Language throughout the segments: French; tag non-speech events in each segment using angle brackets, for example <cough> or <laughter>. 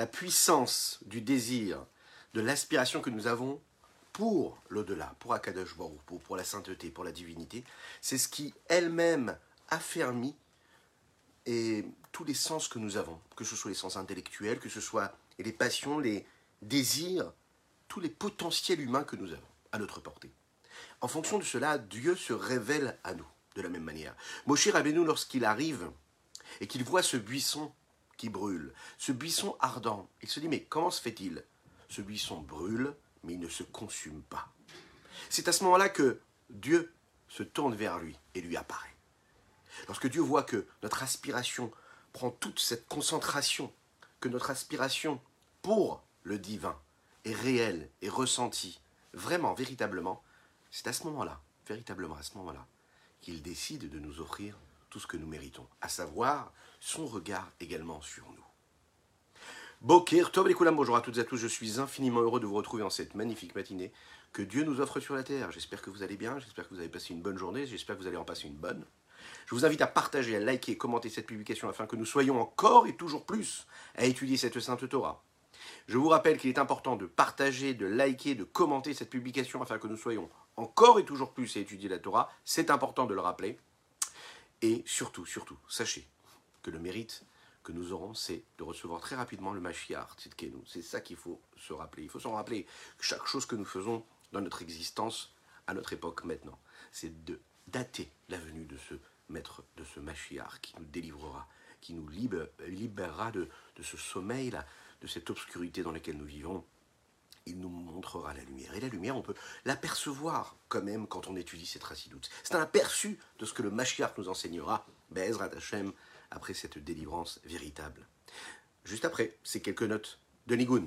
la puissance du désir, de l'aspiration que nous avons pour l'au-delà, pour Akadosh Baruch, pour, pour la sainteté, pour la divinité, c'est ce qui elle-même affermit et tous les sens que nous avons, que ce soit les sens intellectuels, que ce soit les passions, les désirs, tous les potentiels humains que nous avons à notre portée. En fonction de cela, Dieu se révèle à nous de la même manière. Moshe Rabbeinu, lorsqu'il arrive et qu'il voit ce buisson brûle, ce buisson ardent, il se dit mais comment se fait-il? Ce buisson brûle, mais il ne se consume pas. C'est à ce moment-là que Dieu se tourne vers lui et lui apparaît. Lorsque Dieu voit que notre aspiration prend toute cette concentration, que notre aspiration pour le divin est réelle et ressentie, vraiment, véritablement, c'est à ce moment-là, véritablement à ce moment-là, qu'il décide de nous offrir tout ce que nous méritons, à savoir son regard également sur nous. Tov bonjour à toutes et à tous, je suis infiniment heureux de vous retrouver en cette magnifique matinée que Dieu nous offre sur la terre. J'espère que vous allez bien, j'espère que vous avez passé une bonne journée, j'espère que vous allez en passer une bonne. Je vous invite à partager, à liker, commenter cette publication afin que nous soyons encore et toujours plus à étudier cette sainte Torah. Je vous rappelle qu'il est important de partager, de liker, de commenter cette publication afin que nous soyons encore et toujours plus à étudier la Torah. C'est important de le rappeler. Et surtout, surtout, sachez que le mérite que nous aurons, c'est de recevoir très rapidement le Mashiach, C'est ça qu'il faut se rappeler. Il faut se rappeler que chaque chose que nous faisons dans notre existence, à notre époque maintenant, c'est de dater la venue de ce maître, de ce Mashiach qui nous délivrera, qui nous libérera de, ce sommeil-là, de cette obscurité dans laquelle nous vivons, il nous montrera la lumière. Et la lumière, on peut l'apercevoir quand même quand on étudie cette racidoute. C'est un aperçu de ce que le Mashiach nous enseignera, Be'ezrat Hashem, après cette délivrance véritable. Juste après, ces quelques notes de Nigun.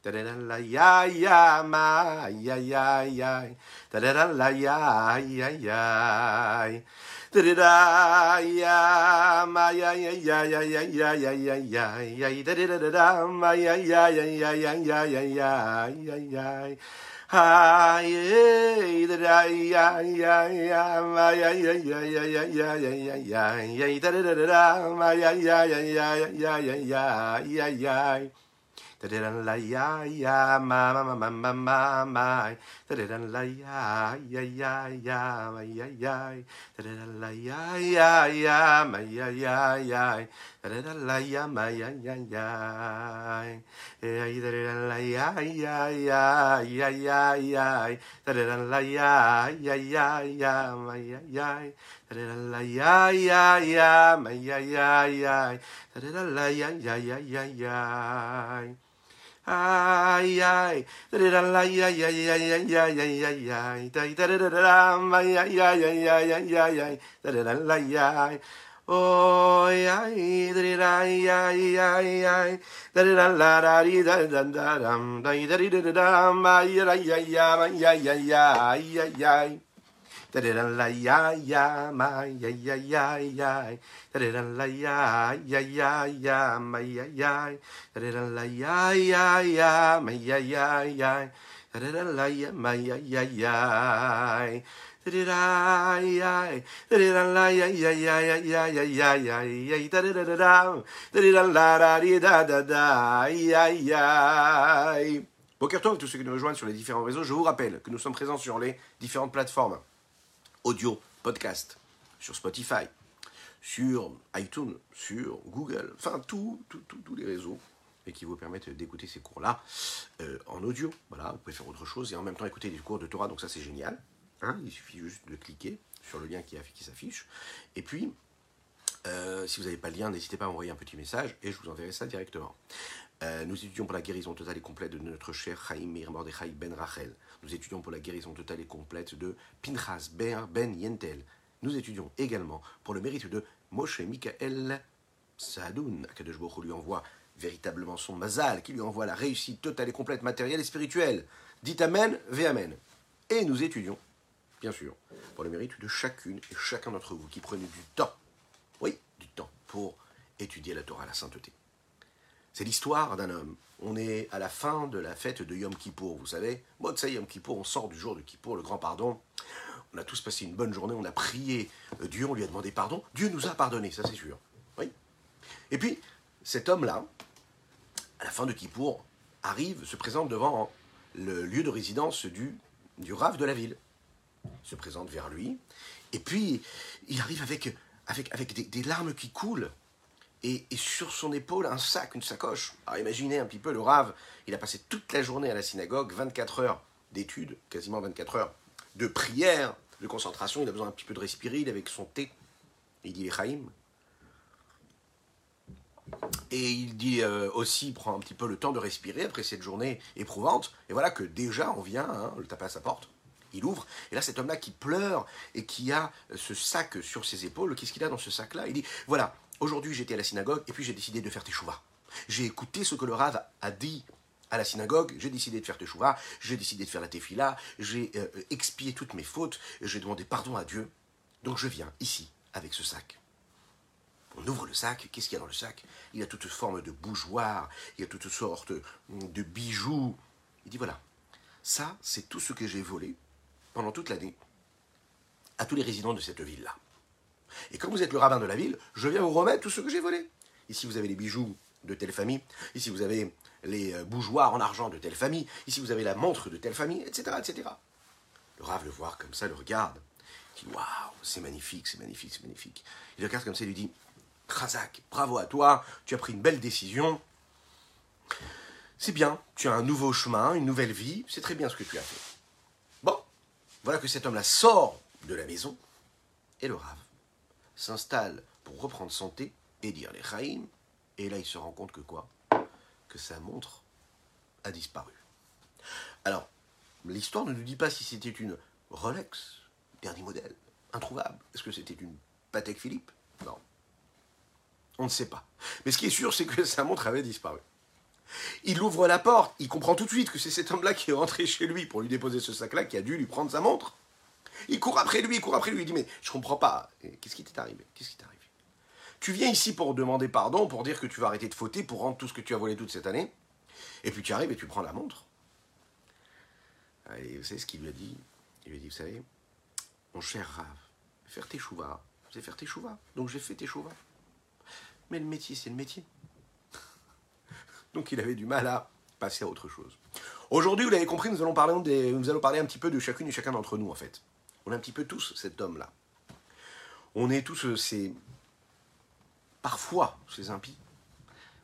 Tirirai la ya ya ya ya la ma ya ya ya ma ya ya la ya ya ya la ya ya da ya ma ya ya ya ya ya ya ya ya ya ya da da da ma ya ya ya ya ya ya ya ya ya ya Hi, da da ya ya ya ma ya ya ya ya ya ya ya ya ya ya da da da da ma ya ya ya ya ya ya ya ya ya da da la ya ya ma ma ma ma ma ma da da la ya ya ya ya ma ya ya da da la ya ya ya ma ya ya ya da da la ya ma ya ya ya da da la ya ya ya ya ya ya da da la ya ya ya ya ma ya ya da da la ya ya ya ma ya ya ya da da la ya ya ya ya ya ay ay. Da da la ya ya ya ya ya ya ya ya da da da da ma ya ya ya ya ya ya ya da da la ya oh ya da da ya ya ya da da la da di da da da dam da da da da ma ya ya ya ma ya ya ya ya ya da à tous ceux qui nous rejoignent sur les différents réseaux. Je vous rappelle que nous sommes présents sur les différentes plateformes audio, podcast, sur Spotify, sur iTunes, sur Google, enfin tous les réseaux et qui vous permettent d'écouter ces cours-là euh, en audio. Voilà, vous pouvez faire autre chose et en même temps écouter des cours de Torah, donc ça c'est génial. Hein. il suffit juste de cliquer sur le lien qui, s'affiche. Et puis, euh, si vous n'avez pas le lien, n'hésitez pas à envoyer un petit message et je vous enverrai ça directement. Euh, nous étudions pour la guérison totale et complète de notre cher Chaim Mir Mordechai Ben Rachel. Nous étudions pour la guérison totale et complète de Pinchas Ben, ben Yentel. Nous étudions également pour le mérite de Moshe Mikael Saadoun. Akadosh lui envoie véritablement son mazal, qui lui envoie la réussite totale et complète matérielle et spirituelle. Dites Amen, ve Amen. Et nous étudions bien sûr, pour le mérite de chacune et chacun d'entre vous qui prenez du temps, oui, du temps, pour étudier la Torah, la sainteté. C'est l'histoire d'un homme. On est à la fin de la fête de Yom Kippour, vous savez. Motsai Yom Kippour, on sort du jour de Kippour, le grand pardon. On a tous passé une bonne journée, on a prié euh, Dieu, on lui a demandé pardon. Dieu nous a pardonné, ça c'est sûr. Oui. Et puis, cet homme-là, à la fin de Kippour, arrive, se présente devant le lieu de résidence du, du de la ville. Se présente vers lui. Et puis, il arrive avec, avec, des larmes qui coulent et, sur son épaule un sac, une sacoche. Alors imaginez un petit peu le rave, il a passé toute la journée à la synagogue, 24 heures d'études, quasiment 24 heures de prière, de concentration, il a besoin un petit peu de respirer, il est avec son thé, il dit les. Et il dit euh, aussi, prend un petit peu le temps de respirer après cette journée éprouvante. Et voilà que déjà on vient, hein, le taper à sa porte. Il ouvre, et là cet homme-là qui pleure et qui a ce sac sur ses épaules, qu'est-ce qu'il a dans ce sac-là? Il dit, voilà, Aujourd'hui, j'étais à la synagogue et puis j'ai décidé de faire teshuva. J'ai écouté ce que le Rav a dit à la synagogue, j'ai décidé de faire teshuva, j'ai décidé de faire la tefila, j'ai euh, expié toutes mes fautes, j'ai demandé pardon à Dieu. Donc je viens ici avec ce sac. On ouvre le sac, qu'est-ce qu'il y a dans le sac? Il y a toutes formes de bougeoirs, il y a toutes sortes de bijoux. Il dit voilà, ça c'est tout ce que j'ai volé pendant toute l'année à tous les résidents de cette ville-là. Et comme vous êtes le rabbin de la ville, je viens vous remettre tout ce que j'ai volé. Ici, vous avez les bijoux de telle famille. Ici, vous avez les euh, bougeoirs en argent de telle famille. Ici, vous avez la montre de telle famille, etc. etc. Le rave le voir comme ça, le regarde. Il dit Waouh, c'est magnifique, c'est magnifique, c'est magnifique. Il regarde comme ça et lui dit Khazak, bravo à toi, tu as pris une belle décision. C'est bien, tu as un nouveau chemin, une nouvelle vie, c'est très bien ce que tu as fait. Bon, voilà que cet homme-là sort de la maison et le rave s'installe pour reprendre santé et dire les Chaim, et là il se rend compte que quoi? Que sa montre a disparu. Alors, l'histoire ne nous dit pas si c'était une Rolex, dernier modèle, introuvable. Est-ce que c'était une Patek Philippe? Non. On ne sait pas. Mais ce qui est sûr, c'est que sa montre avait disparu. Il ouvre la porte, il comprend tout de suite que c'est cet homme-là qui est rentré chez lui pour lui déposer ce sac-là qui a dû lui prendre sa montre. Il court après lui, il court après lui, il dit Mais je comprends pas, qu'est-ce qui t'est arrivé? Qu'est-ce qui t'est arrivé? Tu viens ici pour demander pardon, pour dire que tu vas arrêter de fauter, pour rendre tout ce que tu as volé toute cette année, et puis tu arrives et tu prends la montre. Et vous savez ce qu'il lui a dit? Il lui a dit Vous savez, mon cher Rav, faire tes chouvas, c'est faire tes chouvas. Donc j'ai fait tes chouvas. Mais le métier, c'est le métier. <laughs> Donc il avait du mal à passer à autre chose. Aujourd'hui, vous l'avez compris, nous allons, parler nous allons parler un petit peu de chacune et chacun d'entre nous, en fait. On est un petit peu tous cet homme-là. On est tous euh, ces. Parfois, ces impies.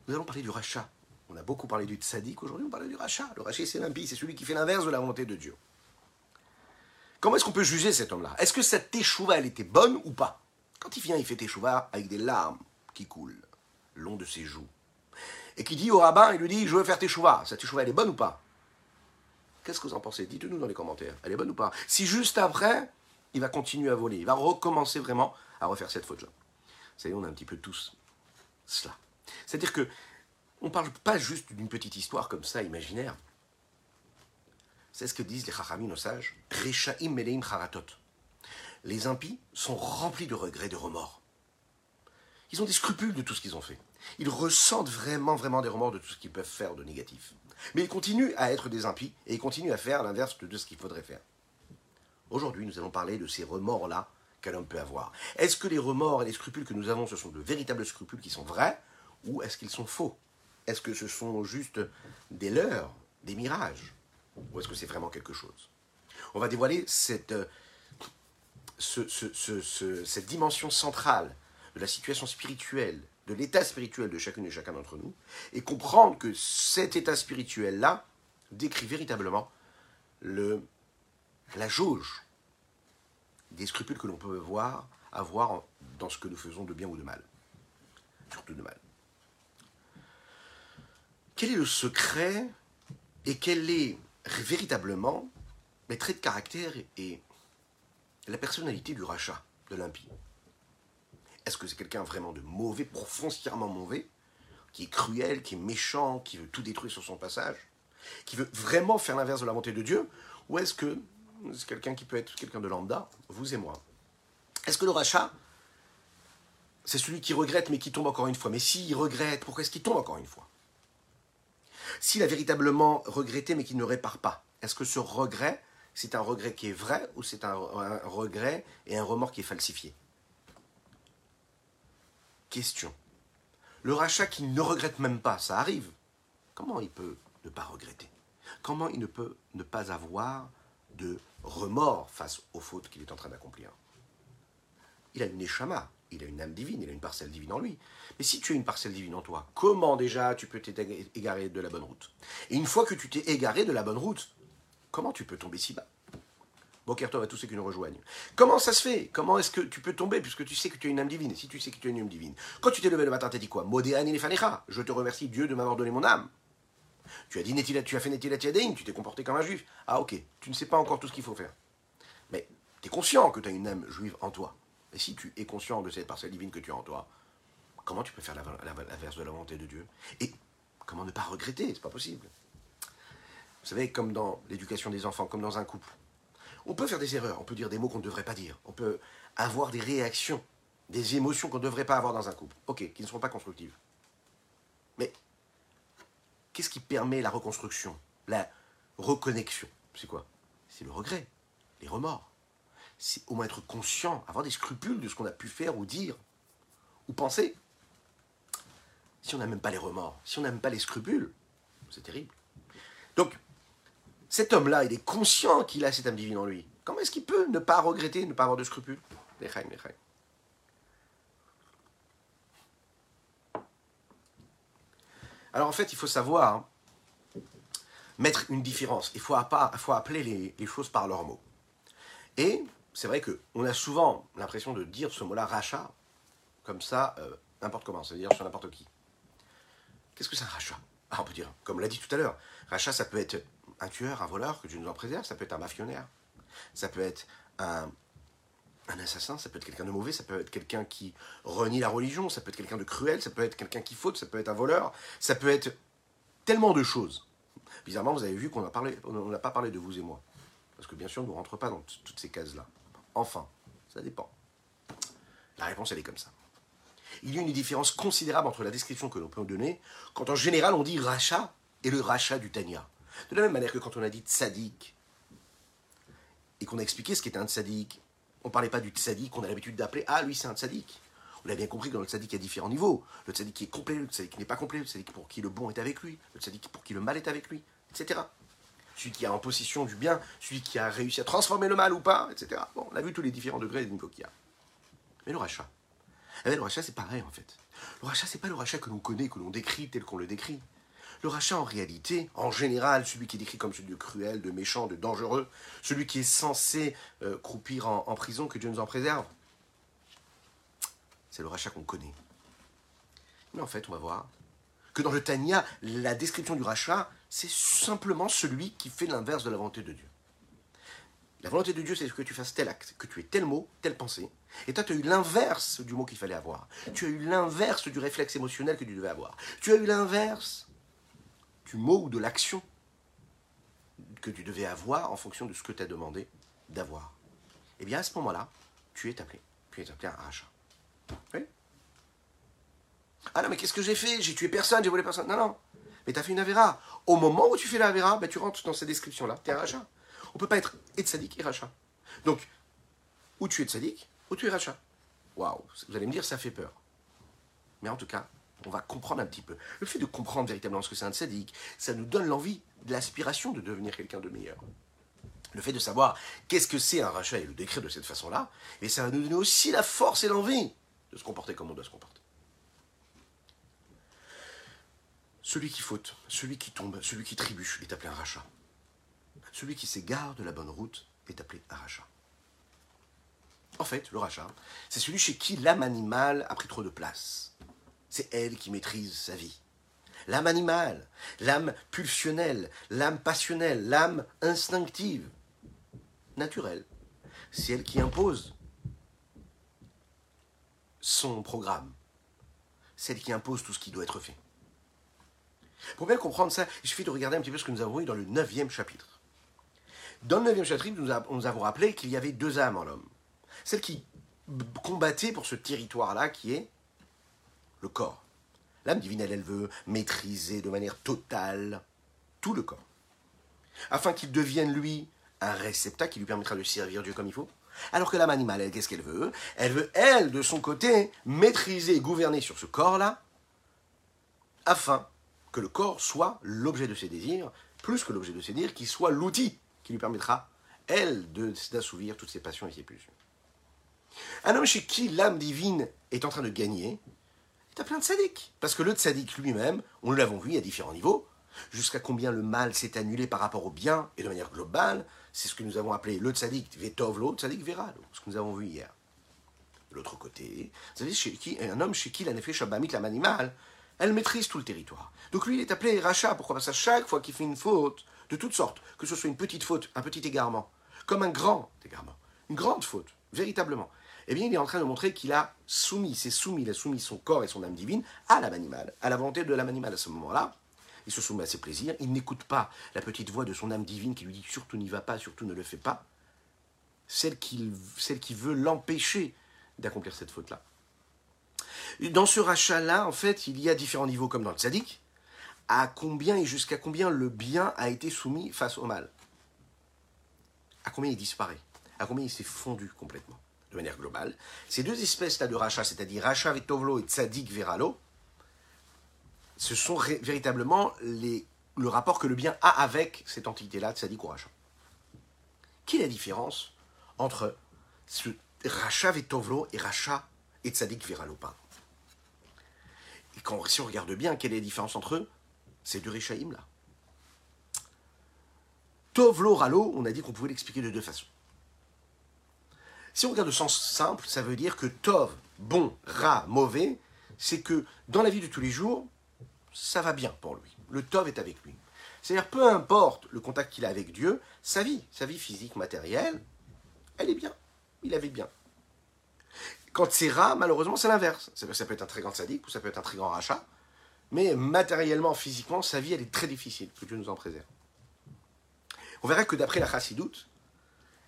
Nous allons parler du rachat. On a beaucoup parlé du tzaddik, aujourd'hui on parle du rachat. Le rachat, c'est l'impie, c'est celui qui fait l'inverse de la volonté de Dieu. Comment est-ce qu'on peut juger cet homme-là? Est-ce que cette teshuva, elle était bonne ou pas? Quand il vient, il fait teshuva avec des larmes qui coulent le long de ses joues. Et qui dit au rabbin, il lui dit, je veux faire teshuva. Cette teshuva, elle est bonne ou pas? Qu'est-ce que vous en pensez Dites-nous dans les commentaires. Elle est bonne ou pas Si juste après, il va continuer à voler, il va recommencer vraiment à refaire cette faute-là. Vous savez, on a un petit peu tous cela. C'est-à-dire que on ne parle pas juste d'une petite histoire comme ça, imaginaire. C'est ce que disent les chachamim, nos sages. Les impies sont remplis de regrets, de remords. Ils ont des scrupules de tout ce qu'ils ont fait. Ils ressentent vraiment, vraiment des remords de tout ce qu'ils peuvent faire de négatif. Mais ils continuent à être des impies et ils continuent à faire l'inverse de ce qu'il faudrait faire. Aujourd'hui, nous allons parler de ces remords-là qu'un homme peut avoir. Est-ce que les remords et les scrupules que nous avons, ce sont de véritables scrupules qui sont vrais ou est-ce qu'ils sont faux? Est-ce que ce sont juste des leurres, des mirages Ou est-ce que c'est vraiment quelque chose? On va dévoiler cette, euh, cette dimension centrale de la situation spirituelle de l'état spirituel de chacune et chacun d'entre nous, et comprendre que cet état spirituel-là décrit véritablement le, la jauge des scrupules que l'on peut voir, avoir dans ce que nous faisons de bien ou de mal. Surtout de mal. Quel est le secret et quel est véritablement les traits de caractère et la personnalité du rachat, de l'impie? Est-ce que c'est quelqu'un vraiment de mauvais, foncièrement mauvais, qui est cruel, qui est méchant, qui veut tout détruire sur son passage, qui veut vraiment faire l'inverse de la volonté de Dieu Ou est-ce que c'est quelqu'un qui peut être quelqu'un de lambda, vous et moi? Est-ce que le rachat, c'est celui qui regrette mais qui tombe encore une fois? Mais s'il regrette, pourquoi est-ce qu'il tombe encore une fois? S'il a véritablement regretté mais qu'il ne répare pas, est-ce que ce regret, c'est un regret qui est vrai ou c'est un regret et un remords qui est falsifié? Question. Le rachat qui ne regrette même pas, ça arrive. Comment il peut ne pas regretter? Comment il ne peut ne pas avoir de remords face aux fautes qu'il est en train d'accomplir? Il a une échama, il a une âme divine, il a une parcelle divine en lui. Mais si tu as une parcelle divine en toi, comment déjà tu peux t'égarer de la bonne route? Et une fois que tu t'es égaré de la bonne route, comment tu peux tomber si bas? Bokertov à tous ceux qui nous rejoignent. Comment ça se fait? Comment est-ce que tu peux tomber puisque tu sais que tu as une âme divine? Et si tu sais que tu as une âme divine, quand tu t'es levé le matin, t'as dit quoi? Je te remercie Dieu de m'avoir donné mon âme. Tu as dit tu as fait Netilat tu t'es comporté comme un juif. Ah ok, tu ne sais pas encore tout ce qu'il faut faire. Mais tu es conscient que tu as une âme juive en toi. Et si tu es conscient de cette parcelle divine que tu as en toi, comment tu peux faire l'inverse de la volonté de Dieu? Et comment ne pas regretter? C'est pas possible. Vous savez, comme dans l'éducation des enfants, comme dans un couple. On peut faire des erreurs, on peut dire des mots qu'on ne devrait pas dire, on peut avoir des réactions, des émotions qu'on ne devrait pas avoir dans un couple, ok, qui ne sont pas constructives. Mais qu'est-ce qui permet la reconstruction, la reconnexion? C'est quoi? C'est le regret, les remords. C'est au moins être conscient, avoir des scrupules de ce qu'on a pu faire ou dire ou penser. Si on n'a même pas les remords, si on n'a même pas les scrupules, c'est terrible. Donc, cet homme-là, il est conscient qu'il a cette âme divine en lui. Comment est-ce qu'il peut ne pas regretter, ne pas avoir de scrupules? Alors en fait, il faut savoir hein, mettre une différence. Il faut, appeler les, choses par leurs mots. Et c'est vrai qu'on a souvent l'impression de dire ce mot-là, rachat, comme ça, euh, n'importe comment, c'est-à-dire sur n'importe qui. Qu'est-ce que c'est un rachat? Ah, On peut dire, comme l'a dit tout à l'heure, rachat, ça peut être un tueur, un voleur, que Dieu nous en préserve, ça peut être un mafionnaire, ça peut être un, assassin, ça peut être quelqu'un de mauvais, ça peut être quelqu'un qui renie la religion, ça peut être quelqu'un de cruel, ça peut être quelqu'un qui faute, ça peut être un voleur, ça peut être tellement de choses. Bizarrement, vous avez vu qu'on n'a pas parlé de vous et moi. Parce que bien sûr, on ne rentre pas dans toutes ces cases-là. Enfin, ça dépend. La réponse, elle est comme ça. Il y a une différence considérable entre la description que l'on peut donner, quand en général on dit rachat et le rachat du Tanya. De la même manière que quand on a dit tzaddik, et qu'on a expliqué ce qu'était un tzaddik, on ne parlait pas du tzaddik qu'on a l'habitude d'appeler Ah, lui c'est un tzaddik. On a bien compris que dans le tzaddik, il y a différents niveaux. Le tzaddik qui est complet, le tzaddik qui n'est pas complet, le tzaddik pour qui le bon est avec lui, le tzaddik pour qui le mal est avec lui, etc. Celui qui est en possession du bien, celui qui a réussi à transformer le mal ou pas, etc. Bon, on a vu tous les différents degrés de niveau qu'il y a. Mais le rachat. Eh le rachat, c'est pareil en fait. Le rachat, c'est pas le rachat que l'on connaît, que l'on décrit tel qu'on le décrit. Le rachat, en réalité, en général, celui qui est décrit comme celui de cruel, de méchant, de dangereux, celui qui est censé euh, croupir en, prison, que Dieu nous en préserve, c'est le rachat qu'on connaît. Mais en fait, on va voir que dans le Tania, la description du rachat, c'est simplement celui qui fait l'inverse de la volonté de Dieu. La volonté de Dieu, c'est que tu fasses tel acte, que tu aies tel mot, telle pensée. Et toi, tu as eu l'inverse du mot qu'il fallait avoir. Tu as eu l'inverse du réflexe émotionnel que tu devais avoir. Tu as eu l'inverse du mot ou de l'action que tu devais avoir en fonction de ce que tu as demandé d'avoir. Eh bien, à ce moment-là, tu es appelé. Tu es appelé un rachat. Ah non, mais qu'est-ce que j'ai fait? J'ai tué personne, j'ai volé personne. Non, non. Mais tu as fait une avéra. Au moment où tu fais la ben, tu rentres dans cette description-là. Tu es un rachat. On peut pas être et tzaddik et rachat. Donc, ou tu es tzaddik, ou tu es rachat. Waouh, vous allez me dire, ça fait peur. Mais en tout cas, on va comprendre un petit peu. Le fait de comprendre véritablement ce que c'est un tzaddik, ça nous donne l'envie, l'aspiration de devenir quelqu'un de meilleur. Le fait de savoir qu'est-ce que c'est un rachat et le décrire de cette façon-là, et ça va nous donner aussi la force et l'envie de se comporter comme on doit se comporter. Celui qui faute, celui qui tombe, celui qui trébuche est appelé un rachat. Celui qui s'égare de la bonne route est appelé un rachat. En fait, le rachat, c'est celui chez qui l'âme animale a pris trop de place c'est elle qui maîtrise sa vie. L'âme animale, l'âme pulsionnelle, l'âme passionnelle, l'âme instinctive, naturelle, c'est elle qui impose son programme. C'est elle qui impose tout ce qui doit être fait. Pour bien comprendre ça, il suffit de regarder un petit peu ce que nous avons vu dans le neuvième chapitre. Dans le 9e chapitre, nous, avons rappelé qu'il y avait deux âmes en l'homme. Celle qui combattait pour ce territoire-là qui est le corps. L'âme divine, elle, elle veut maîtriser de manière totale tout le corps. Afin qu'il devienne, lui, un réceptacle qui lui permettra de servir Dieu comme il faut. Alors que l'âme animale, elle, qu'est-ce qu'elle veut? Elle veut, elle, de son côté, maîtriser et gouverner sur ce corps-là, afin que le corps soit l'objet de ses désirs, plus que l'objet de ses désirs, qu'il soit l'outil qui lui permettra, elle, d'assouvir toutes ses passions et ses pulsions. Un homme chez qui l'âme divine est en train de gagner, est plein de sadiques. Parce que le tzaddik lui-même, on l'avons vu à différents niveaux, jusqu'à combien le mal s'est annulé par rapport au bien, et de manière globale, c'est ce que nous avons appelé le tzaddik vetovlo, tzaddik veralo, ce que nous avons vu hier. De l'autre côté, vous savez, chez un homme chez qui la nefesh abamit, l'âme animale, elle maîtrise tout le territoire. Donc lui, il est appelé rachat. Pourquoi? Parce qu'à chaque fois qu'il fait une faute, de toutes sortes, que ce soit une petite faute, un petit égarement, comme un grand égarement, une grande faute, véritablement, eh bien, il est en train de montrer qu'il a soumis, s'est soumis, il a soumis son corps et son âme divine à l'âme animale, à la volonté de l'âme animale à ce moment-là. Il se soumet à ses plaisirs, il n'écoute pas la petite voix de son âme divine qui lui dit surtout n'y va pas, surtout ne le fais pas, celle qui, celle qui veut l'empêcher d'accomplir cette faute-là. Dans ce rachat-là, en fait, il y a différents niveaux comme dans le tzaddik, à combien et jusqu'à combien le bien a été soumis face au mal? À combien il disparaît, à combien il s'est fondu complètement, de manière globale. Ces deux espèces-là de rachat, c'est-à-dire rachat vetovlo et tzaddik veralo, ce sont véritablement les, le rapport que le bien a avec cette entité-là, tzaddik ou rachat. Quelle est la différence entre ce rachat vetovlo et rachat et tzaddik veralo Et quand, si on regarde bien, quelle est la différence entre eux? Ces deux réchaïm-là. Tovlo ralo, on a dit qu'on pouvait l'expliquer de deux façons. Si on regarde au sens simple, ça veut dire que tov, bon, ra, mauvais, c'est que dans la vie de tous les jours, ça va bien pour lui. Le tov est avec lui. C'est-à-dire, peu importe le contact qu'il a avec Dieu, sa vie, sa vie physique, matérielle, elle est bien. Il avait bien. Quand c'est ra, malheureusement, c'est l'inverse. Ça peut être un très grand sadique ou ça peut être un très grand rachat. Mais matériellement, physiquement, sa vie, elle est très difficile. Que Dieu nous en préserve. On verra que d'après la chassidoute,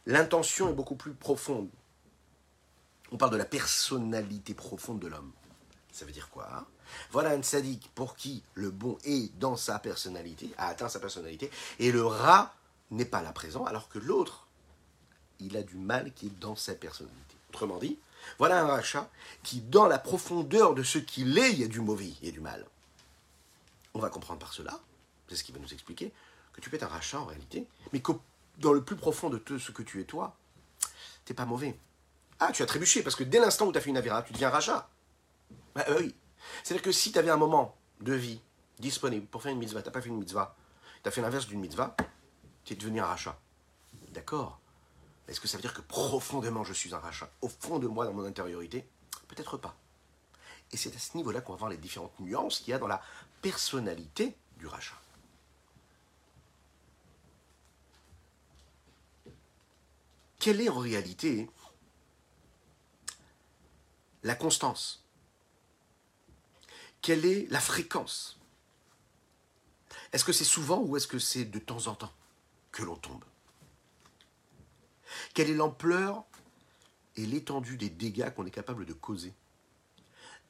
l'intention est beaucoup plus profonde. On parle de la personnalité profonde de l'homme. Ça veut dire quoi Voilà un sadique pour qui le bon est dans sa personnalité, a atteint sa personnalité, et le rat n'est pas là présent, alors que l'autre, il a du mal qui est dans sa personnalité. Autrement dit, voilà un rachat qui, dans la profondeur de ce qu'il est, il y a du mauvais, a du mal. On va comprendre par cela, c'est ce qu'il va nous expliquer, que tu peux être un rachat en réalité, mais que dans le plus profond de tout ce que tu es toi, t'es pas mauvais. Ah, tu as trébuché, parce que dès l'instant où tu as fait une avéra, tu deviens rachat. Bah euh, oui. C'est-à-dire que si tu avais un moment de vie disponible pour faire une mitzvah, tu n'as pas fait une mitzvah, tu as fait l'inverse d'une mitzvah, tu es devenu un rachat. D'accord. Est-ce que ça veut dire que profondément je suis un rachat Au fond de moi, dans mon intériorité? Peut-être pas. Et c'est à ce niveau-là qu'on va voir les différentes nuances qu'il y a dans la personnalité du rachat. Quelle est en réalité la constance. Quelle est la fréquence? Est-ce que c'est souvent ou est-ce que c'est de temps en temps que l'on tombe? Quelle est l'ampleur et l'étendue des dégâts qu'on est capable de causer?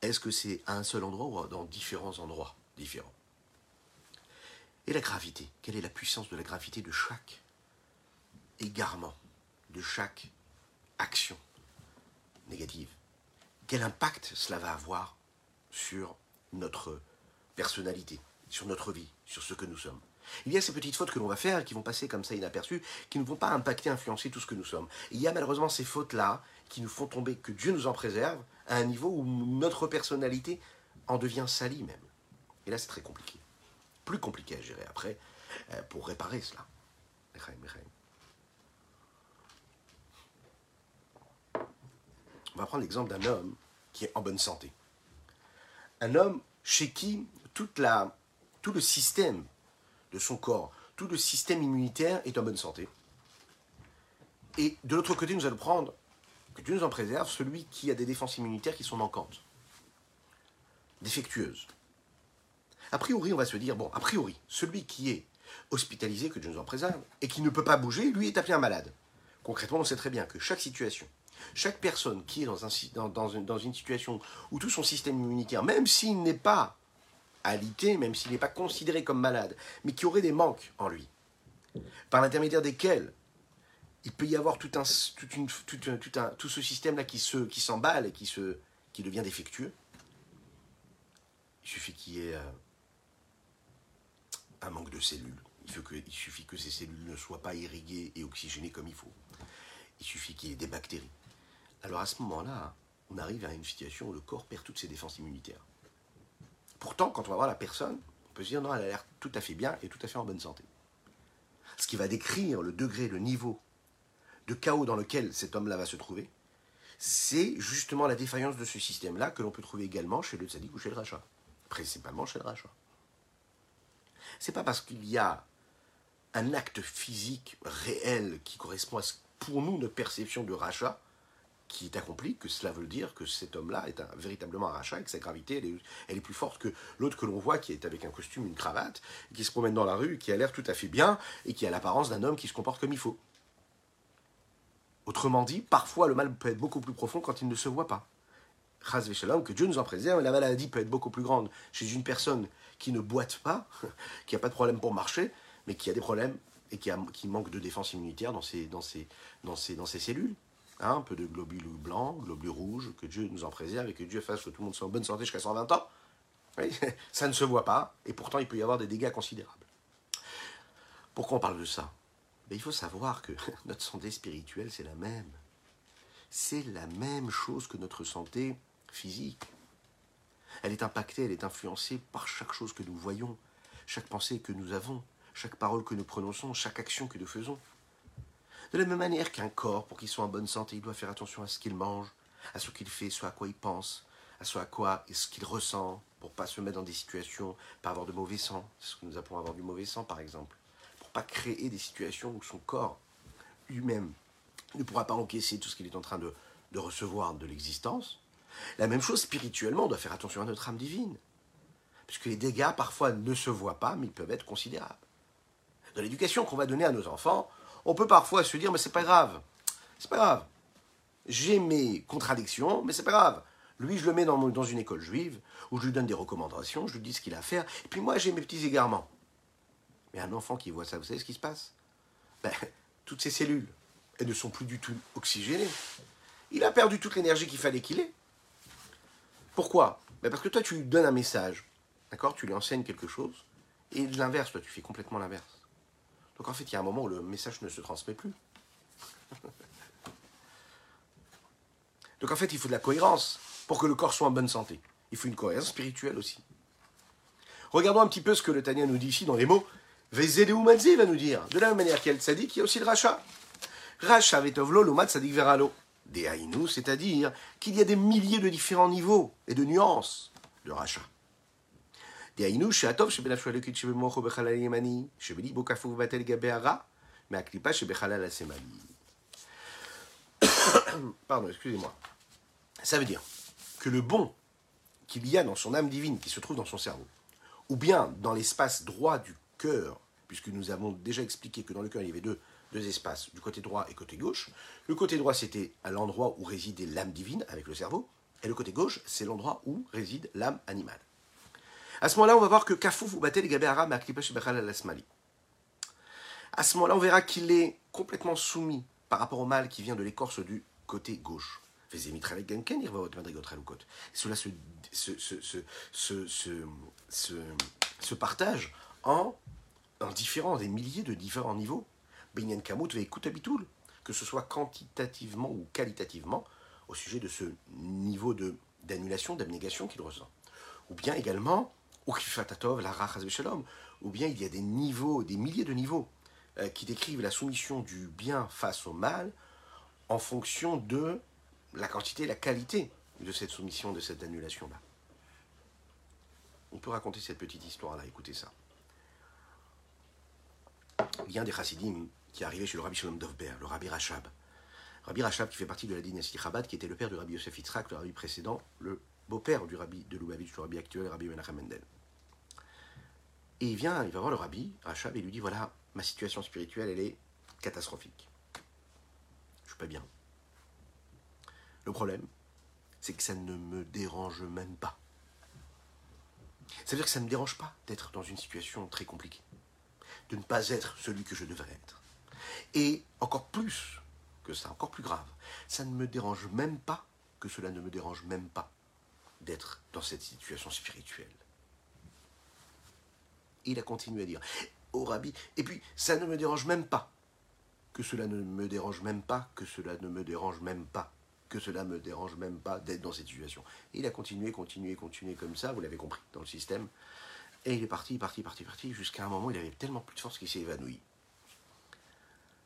Est-ce que c'est à un seul endroit ou dans différents endroits différents? Et la gravité. Quelle est la puissance de la gravité de chaque égarement, de chaque action négative? Quel impact cela va avoir sur notre personnalité, sur notre vie, sur ce que nous sommes il y a ces petites fautes que l'on va faire qui vont passer comme ça inaperçues, qui ne vont pas impacter, influencer tout ce que nous sommes. Il y a malheureusement ces fautes-là qui nous font tomber, que Dieu nous en préserve, à un niveau où notre personnalité en devient salie même. Et là, c'est très compliqué. Plus compliqué à gérer après euh, pour réparer cela. On va prendre l'exemple d'un homme qui est en bonne santé. Un homme chez qui tout le système de son corps, tout le système immunitaire est en bonne santé. Et de l'autre côté, nous allons prendre, que Dieu nous en préserve, celui qui a des défenses immunitaires qui sont manquantes, défectueuses. A priori, on va se dire, bon, a priori, celui qui est hospitalisé, que Dieu nous en préserve, et qui ne peut pas bouger, lui est appelé un malade. Concrètement, on sait très bien que chaque situation, chaque personne qui est dans, un, dans, une, dans une situation où tout son système immunitaire, même s'il n'est pas alité, même s'il n'est pas considéré comme malade, mais qui aurait des manques en lui, par l'intermédiaire desquels il peut y avoir tout, un, tout, un, tout, un, tout ce système-là qui, se, qui s'emballe et qui, se, qui devient défectueux. Il suffit qu'il y ait euh, un manque de cellules. Il, faut que, il suffit que ces cellules ne soient pas irriguées et oxygénées comme il faut. Il suffit qu'il y ait des bactéries. Alors à ce moment-là, on arrive à une situation où le corps perd toutes ses défenses immunitaires. Pourtant, quand on va voir la personne, on peut se dire non, elle a l'air tout à fait bien et tout à fait en bonne santé. Ce qui va décrire le degré, le niveau de chaos dans lequel cet homme-là va se trouver, c'est justement la défaillance de ce système-là que l'on peut trouver également chez le tzaddik ou chez le rachat. Principalement chez le rachat. C'est pas parce qu'il y a un acte physique réel qui correspond à ce, pour nous notre perception de rachat qui est accompli, que cela veut dire que cet homme-là est véritablement un rachat et que sa gravité, elle est, plus forte que l'autre que l'on voit qui est avec un costume, une cravate, qui se promène dans la rue, qui a l'air tout à fait bien et qui a l'apparence d'un homme qui se comporte comme il faut. Autrement dit, parfois le mal peut être beaucoup plus profond quand il ne se voit pas. Que Dieu nous en préserve, la maladie peut être beaucoup plus grande chez une personne qui ne boite pas, <laughs> qui n'a pas de problème pour marcher, mais qui a des problèmes et qui, manque de défense immunitaire dans ses cellules. Un peu de globules blancs, globules rouges, que Dieu nous en préserve et que Dieu fasse que tout le monde soit en bonne santé jusqu'à 120 ans. <laughs> ça ne se voit pas, et pourtant il peut y avoir des dégâts considérables. Pourquoi on parle de ça? Ben, Il faut savoir que <laughs> notre santé spirituelle, c'est la même. C'est la même chose que notre santé physique. Elle est impactée, elle est influencée par chaque chose que nous voyons, chaque pensée que nous avons, chaque parole que nous prononçons, chaque action que nous faisons. De la même manière qu'un corps, pour qu'il soit en bonne santé, il doit faire attention à ce qu'il mange, à ce qu'il fait, soit à quoi il pense, à ce à quoi est ce qu'il ressent, pour pas se mettre dans des situations, pas avoir de mauvais sang, c'est ce que nous appelons avoir du mauvais sang par exemple, pour pas créer des situations où son corps lui-même ne pourra pas encaisser tout ce qu'il est en train de, de recevoir de l'existence. La même chose spirituellement, on doit faire attention à notre âme divine, puisque les dégâts parfois ne se voient pas, mais ils peuvent être considérables. Dans l'éducation qu'on va donner à nos enfants, on peut parfois se dire, mais c'est pas grave. C'est pas grave. J'ai mes contradictions, mais c'est pas grave. Lui, je le mets dans, une école juive, où je lui donne des recommandations, je lui dis ce qu'il a à faire, et puis moi, j'ai mes petits égarements. Mais un enfant qui voit ça, vous savez ce qui se passe? Ben, Toutes ces cellules, elles ne sont plus du tout oxygénées. Il a perdu toute l'énergie qu'il fallait qu'il ait. Pourquoi? Ben Parce que toi, tu lui donnes un message, d'accord? Tu lui enseignes quelque chose, et l'inverse, toi, tu fais complètement l'inverse. Donc en fait, il y a un moment où le message ne se transmet plus. Donc en fait, il faut de la cohérence pour que le corps soit en bonne santé. Il faut une cohérence spirituelle aussi. Regardons un petit peu ce que le Tania nous dit ici dans les mots. Vezedeu Madzi va nous dire. De la même manière qu'il y le il y a aussi le rachat. Racha vetovlo lomat tzadik veralo. Des haïnous, c'est-à-dire qu'il y a des milliers de différents niveaux et de nuances de rachat. דהיינו שהטוב שבנפשו האלוקית שבמוחו בחלל הימני, שבליבו כפוף ובטל לגבי הרע, מהקליפה שבחלל השמאלי. <coughs> Pardon, excusez-moi. Ça veut dire que le bon qu'il y a dans son âme divine, qui se trouve dans son cerveau, ou bien dans l'espace droit du cœur, puisque nous avons déjà expliqué que dans le cœur il y avait deux, deux espaces, du côté droit et côté gauche. Le côté droit c'était à l'endroit où résidait l'âme divine avec le cerveau, et le côté gauche c'est l'endroit où réside l'âme animale. À ce moment-là, on va voir que Kafouf ou Batel Gabéara al-Asmali. À ce moment-là, on verra qu'il est complètement soumis par rapport au mal qui vient de l'écorce du côté gauche. Cela se, se, se, se, partage en, en différents, des milliers de différents niveaux. Binyan Kamut que ce soit quantitativement ou qualitativement, au sujet de ce niveau d'annulation, d'abnégation qu'il ressent. Ou bien également ou ou bien il y a des niveaux, des milliers de niveaux euh, qui décrivent la soumission du bien face au mal en fonction de la quantité la qualité de cette soumission, de cette annulation-là. On peut raconter cette petite histoire-là, écoutez ça. Il y a un des chassidim qui est arrivé chez le rabbi Shalom Dovber, le rabbi Rachab. Rabbi Rachab qui fait partie de la dynastie Chabad, qui était le père du rabbi Yosef Yitzhak, le rabbi précédent, le beau-père du rabbi de Lubavitch, le rabbi actuel, le rabbi Menachem Mendel. Et il vient, il va voir le rabbi, Rachab, et lui dit voilà, ma situation spirituelle, elle est catastrophique. Je suis pas bien. Le problème, c'est que ça ne me dérange même pas. Ça veut dire que ça ne me dérange pas d'être dans une situation très compliquée, de ne pas être celui que je devrais être. Et encore plus que ça, encore plus grave, ça ne me dérange même pas que cela ne me dérange même pas d'être dans cette situation spirituelle. Il a continué à dire, au rabbi, et puis ça ne me dérange même pas que cela ne me dérange même pas, que cela ne me dérange même pas, que cela me dérange même pas d'être dans cette situation. Il a continué, continué, continué comme ça, vous l'avez compris, dans le système. Et il est parti, parti, parti, parti, jusqu'à un moment, il avait tellement plus de force qu'il s'est évanoui.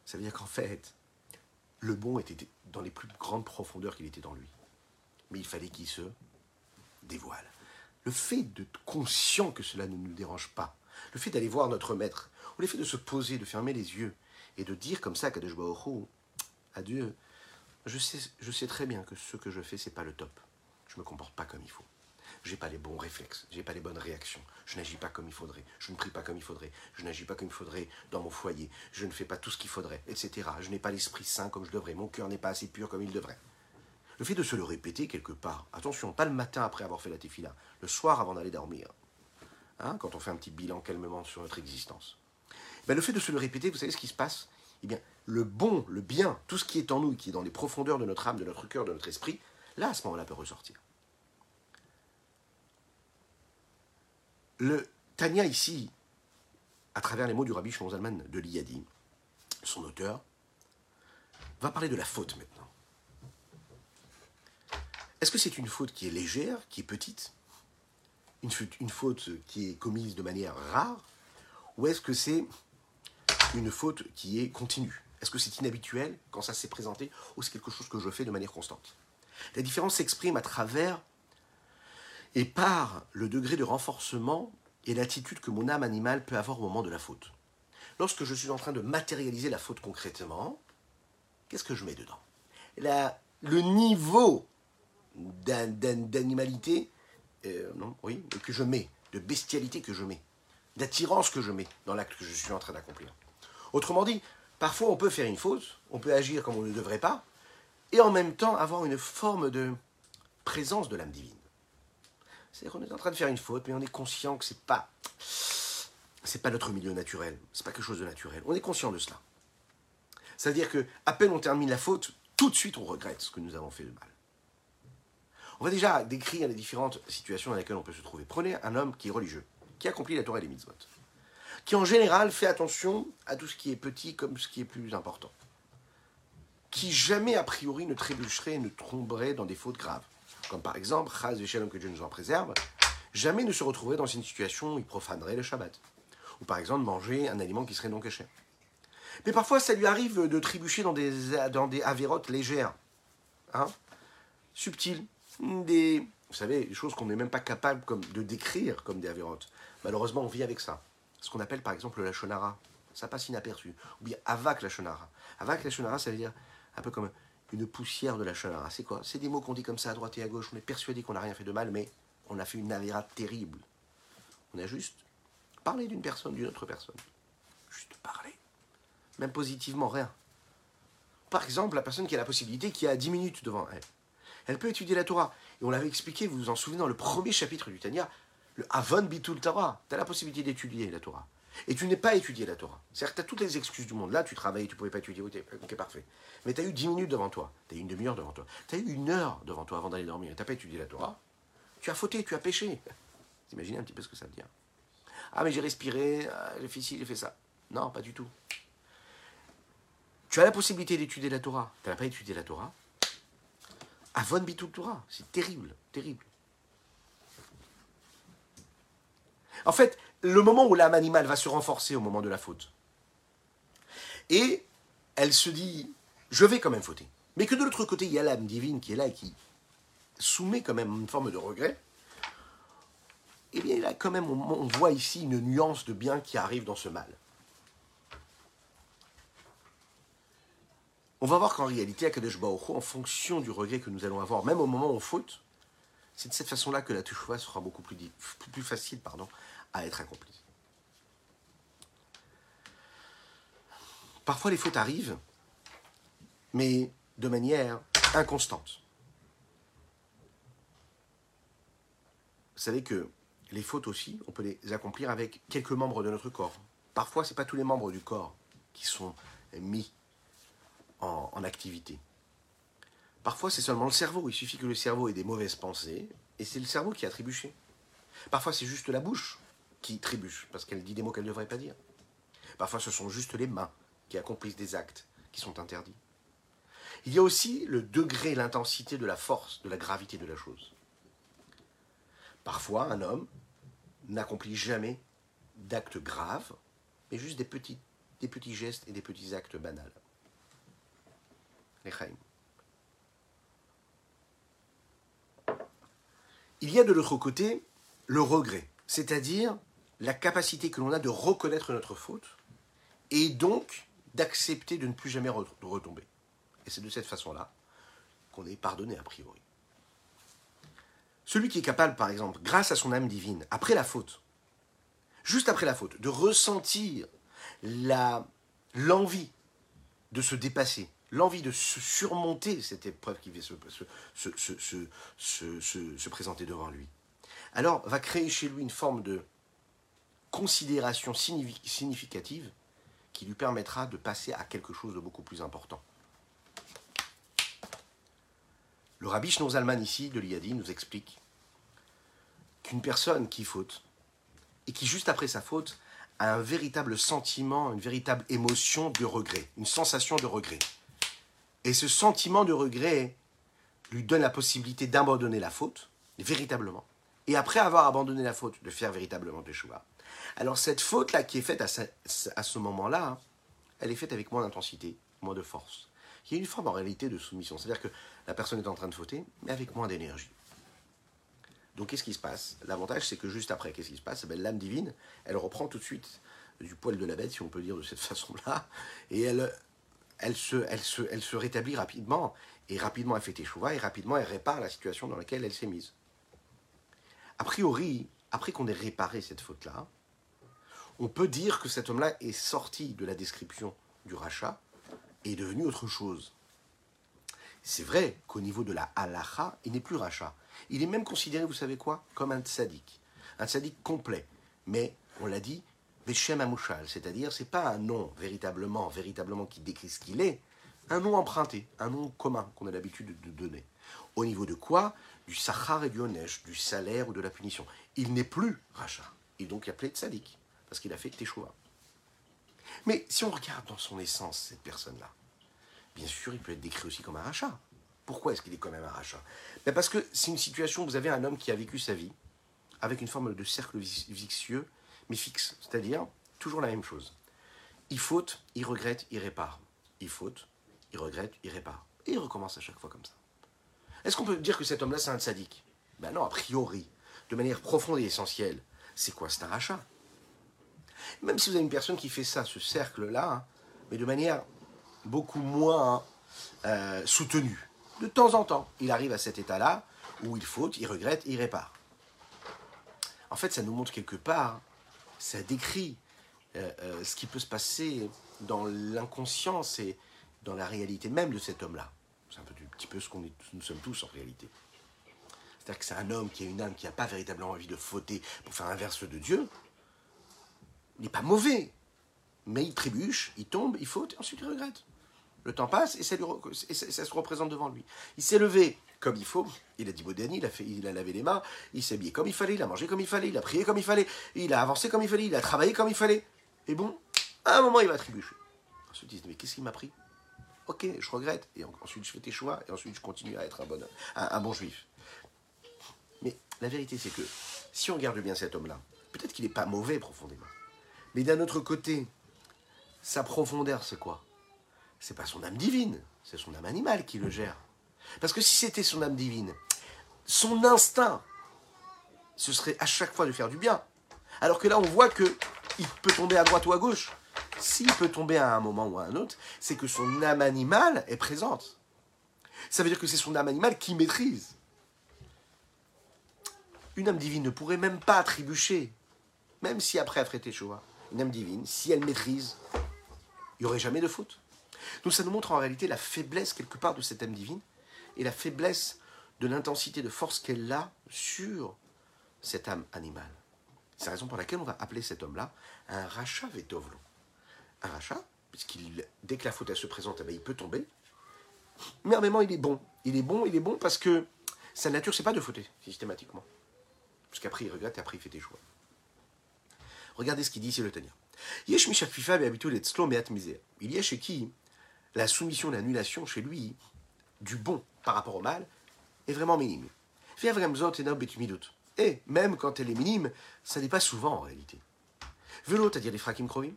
Ça veut dire qu'en fait, le bon était dans les plus grandes profondeurs qu'il était dans lui. Mais il fallait qu'il se dévoile. Le fait d'être conscient que cela ne nous dérange pas, le fait d'aller voir notre maître, ou le fait de se poser, de fermer les yeux, et de dire comme ça à Kadesh à Dieu, je sais, je sais très bien que ce que je fais, c'est pas le top. Je me comporte pas comme il faut. J'ai pas les bons réflexes, j'ai pas les bonnes réactions. Je n'agis pas comme il faudrait. Je ne prie pas comme il faudrait. Je n'agis pas comme il faudrait dans mon foyer. Je ne fais pas tout ce qu'il faudrait, etc. Je n'ai pas l'esprit saint comme je devrais. Mon cœur n'est pas assez pur comme il devrait. Le fait de se le répéter quelque part, attention, pas le matin après avoir fait la tefila, le soir avant d'aller dormir, hein, quand on fait un petit bilan calmement sur notre existence. Ben, le fait de se le répéter, vous savez ce qui se passe? Eh bien, le bon, le bien, tout ce qui est en nous, qui est dans les profondeurs de notre âme, de notre cœur, de notre esprit, là, à ce moment-là, peut ressortir. Le Tania ici, à travers les mots du rabbi Zalman de l'Iyadi, son auteur, va parler de la faute maintenant. Est-ce que c'est une faute qui est légère, qui est petite? Une faute, qui est commise de manière rare Ou est-ce que c'est une faute qui est continue? Est-ce que c'est inhabituel quand ça s'est présenté ou c'est quelque chose que je fais de manière constante? La différence s'exprime à travers et par le degré de renforcement et l'attitude que mon âme animale peut avoir au moment de la faute. Lorsque je suis en train de matérialiser la faute concrètement, qu'est-ce que je mets dedans? Le niveau d'animalité, euh, non, oui, que je mets, de bestialité que je mets, d'attirance que je mets dans l'acte que je suis en train d'accomplir. Autrement dit, parfois on peut faire une faute, on peut agir comme on ne devrait pas, et en même temps avoir une forme de présence de l'âme divine. C'est-à-dire qu'on est en train de faire une faute, mais on est conscient que c'est pas, c'est pas notre milieu naturel, c'est pas quelque chose de naturel. On est conscient de cela. C'est-à-dire que à peine on termine la faute, tout de suite on regrette ce que nous avons fait de mal. On va déjà décrire les différentes situations dans lesquelles on peut se trouver. Prenez un homme qui est religieux, qui accomplit la Torah et les mitzvot, qui en général fait attention à tout ce qui est petit comme ce qui est plus important, qui jamais a priori ne trébucherait et ne tromperait dans des fautes graves, comme par exemple, Chaz Shalom que Dieu nous en préserve, jamais ne se retrouverait dans une situation où il profanerait le Shabbat, ou par exemple manger un aliment qui serait non caché. Mais parfois, ça lui arrive de trébucher dans des, dans des avérotes légères, hein, subtiles, des, vous choses qu'on n'est même pas capable de décrire comme des avérotes. Malheureusement, on vit avec ça. Ce qu'on appelle par exemple la shonara. Ça passe inaperçu. Ou bien avak la shonara. Avak la shonara, ça veut dire un peu comme une poussière de la shonara. C'est quoi? C'est des mots qu'on dit comme ça à droite et à gauche. On est persuadé qu'on n'a rien fait de mal, mais on a fait une avéra terrible. On a juste parlé d'une personne, d'une autre personne. Juste parler. Même positivement, rien. Par exemple, la personne qui a la possibilité, qui a 10 minutes devant elle elle peut étudier la Torah. Et on l'avait expliqué, vous vous en souvenez, dans le premier chapitre du Tanya, le Avon Bitul Torah. Tu as la possibilité d'étudier la Torah. Et tu n'es pas étudié la Torah. C'est-à-dire que tu as toutes les excuses du monde. Là, tu travailles, tu ne pouvais pas étudier. Ok, parfait. Mais tu as eu 10 minutes devant toi. Tu as eu une demi-heure devant toi. Tu as eu une heure devant toi avant d'aller dormir. Tu n'as pas étudié la Torah. Tu as fauté, tu as péché. <laughs> T'imagines un petit peu ce que ça veut dire Ah, mais j'ai respiré, ah, j'ai fait ci, j'ai fait ça. Non, pas du tout. Tu as la possibilité d'étudier la Torah. Tu n'as pas étudié la Torah. Avon Bitul Torah. C'est terrible, terrible. En fait, le moment où l'âme animale va se renforcer au moment de la faute, et elle se dit, je vais quand même fauter. Mais que de l'autre côté, il y a l'âme divine qui est là et qui soumet quand même une forme de regret, eh bien, là, quand même, on, voit ici une nuance de bien qui arrive dans ce mal. On va voir qu'en réalité, Akadosh Baruch en fonction du regret que nous allons avoir, même au moment où on faute, c'est de cette façon-là que la teshuva sera beaucoup plus, facile pardon, à être accomplie. Parfois, les fautes arrivent, mais de manière inconstante. Vous savez que les fautes aussi, on peut les accomplir avec quelques membres de notre corps. Parfois, ce n'est pas tous les membres du corps qui sont mis en, activité. Parfois, c'est seulement le cerveau. Il suffit que le cerveau ait des mauvaises pensées, et c'est le cerveau qui a trébuché. Parfois, c'est juste la bouche qui trébuche, parce qu'elle dit des mots qu'elle ne devrait pas dire. Parfois, ce sont juste les mains qui accomplissent des actes qui sont interdits. Il y a aussi le degré, l'intensité de la force, de la gravité de la chose. Parfois, un homme n'accomplit jamais d'actes graves, mais juste des petits gestes et des petits actes banals. Il y a de l'autre côté le regret, c'est-à-dire la capacité que l'on a de reconnaître notre faute et donc d'accepter de ne plus jamais retomber. Et c'est de cette façon-là qu'on est pardonné a priori. Celui qui est capable, par exemple, grâce à son âme divine, après la faute, juste après la faute, de ressentir l'envie de se dépasser, l'envie de surmonter cette épreuve qui va se, présenter devant lui, alors va créer chez lui une forme de considération significative qui lui permettra de passer à quelque chose de beaucoup plus important. Le rabbi Zalman ici de l'Iyadi nous explique qu'une personne qui faute et qui juste après sa faute a un véritable sentiment, une véritable émotion de regret, une sensation de regret. Et ce sentiment de regret lui donne la possibilité d'abandonner la faute, véritablement. Et après avoir abandonné la faute, de faire véritablement choix. Alors cette faute-là qui est faite à ce, moment-là, elle est faite avec moins d'intensité, moins de force. Il y a une forme en réalité de soumission. C'est-à-dire que la personne est en train de fauter, mais avec moins d'énergie. Donc qu'est-ce qui se passe? L'avantage, c'est que juste après, qu'est-ce qui se passe? Eh ben, L'âme divine, elle reprend tout de suite du poil de la bête, si on peut dire de cette <laughs> façon-là, et elle, elle se, rétablit rapidement, et rapidement elle fait échouva, et rapidement elle répare la situation dans laquelle elle s'est mise. A priori, après qu'on ait réparé cette faute-là, on peut dire que cet homme-là est sorti de la description du rachat et est devenu autre chose. C'est vrai qu'au niveau de la halacha, il n'est plus rachat. Il est même considéré, vous savez quoi, comme un tzaddik. Un tzaddik complet. Mais, on l'a dit, Beshem Amouchal, c'est-à-dire c'est pas un nom véritablement, véritablement qui décrit ce qu'il est, un nom emprunté, un nom commun qu'on a l'habitude de donner. Au niveau de quoi Du sachar et du onesh, du salaire ou de la punition. Il n'est plus rachat. Il est donc appelé tzaddik, parce qu'il a fait teshuva. Mais si on regarde dans son essence cette personne-là, bien sûr, il peut être décrit aussi comme un rachat. Pourquoi est-ce qu'il est quand même un rachat ben Parce que c'est une situation où vous avez un homme qui a vécu sa vie avec une forme de cercle vicieux fixe. C'est-à-dire, toujours la même chose. Il faute, il regrette, il répare. Il faute, il regrette, il répare. Et il recommence à chaque fois comme ça. Est-ce qu'on peut dire que cet homme-là, c'est un sadique? Ben non, a priori, de manière profonde et essentielle. C'est quoi? C'est un. Même si vous avez une personne qui fait ça, ce cercle-là, hein, mais de manière beaucoup moins euh, soutenue. De temps en temps, il arrive à cet état-là où il faute, il regrette, il répare. En fait, ça nous montre quelque part ça décrit euh, euh, ce qui peut se passer dans l'inconscience et dans la réalité même de cet homme-là. C'est un, petit peu ce qu'on nous sommes tous en réalité. C'est-à-dire que c'est un homme qui a une âme qui n'a pas véritablement envie de fauter pour faire inverse de Dieu. Il n'est pas mauvais, mais il trébuche, il tombe, il faute, et ensuite il regrette. Le temps passe et ça, se représente devant lui. Il s'est levé comme il faut, il a dit Bodani, il a, il a lavé les mains, il s'est habillé comme il fallait, il a mangé comme il fallait, il a prié comme il fallait, il a avancé comme il fallait, il a travaillé comme il fallait. Et bon, à un moment, il va trébucher. Il se dit Mais qu'est-ce qui m'a pris? Ok, je regrette. Et ensuite, je fais tes choix, et ensuite, je continue à être un bon, un bon juif. Mais la vérité, c'est que si on regarde bien cet homme-là, peut-être qu'il n'est pas mauvais profondément. Mais d'un autre côté, sa profondeur, c'est quoi? C'est pas son âme divine, c'est son âme animale qui le gère. Parce que si c'était son âme divine, son instinct, ce serait à chaque fois de faire du bien. Alors que là, on voit que il peut tomber à droite ou à gauche. S'il peut tomber à un moment ou à un autre, c'est que son âme animale est présente. Ça veut dire que c'est son âme animale qui maîtrise. Une âme divine ne pourrait même pas trébucher, même si après elle ferait Teshuva. Une âme divine, si elle maîtrise, il n'y aurait jamais de faute. Donc ça nous montre en réalité la faiblesse quelque part de cette âme divine et la faiblesse de l'intensité de force qu'elle a sur cette âme animale. C'est la raison pour laquelle on va appeler cet homme-là un rachat vetovlo. Un rachat, puisqu'il, dès que la faute se présente, eh ben, il peut tomber. Mais en même temps, il est bon. Il est bon, il est bon parce que sa nature, c'est pas de fauter, systématiquement. Parce qu'après, il regrette et après, il fait des choix. Regardez ce qu'il dit ici le Tania. Il y a chez qui la soumission, l'annulation chez lui, du bon par rapport au mal, est vraiment minime. Et même quand elle est minime, ça n'est pas souvent en réalité. Velo, c'est-à-dire des frakim krovim,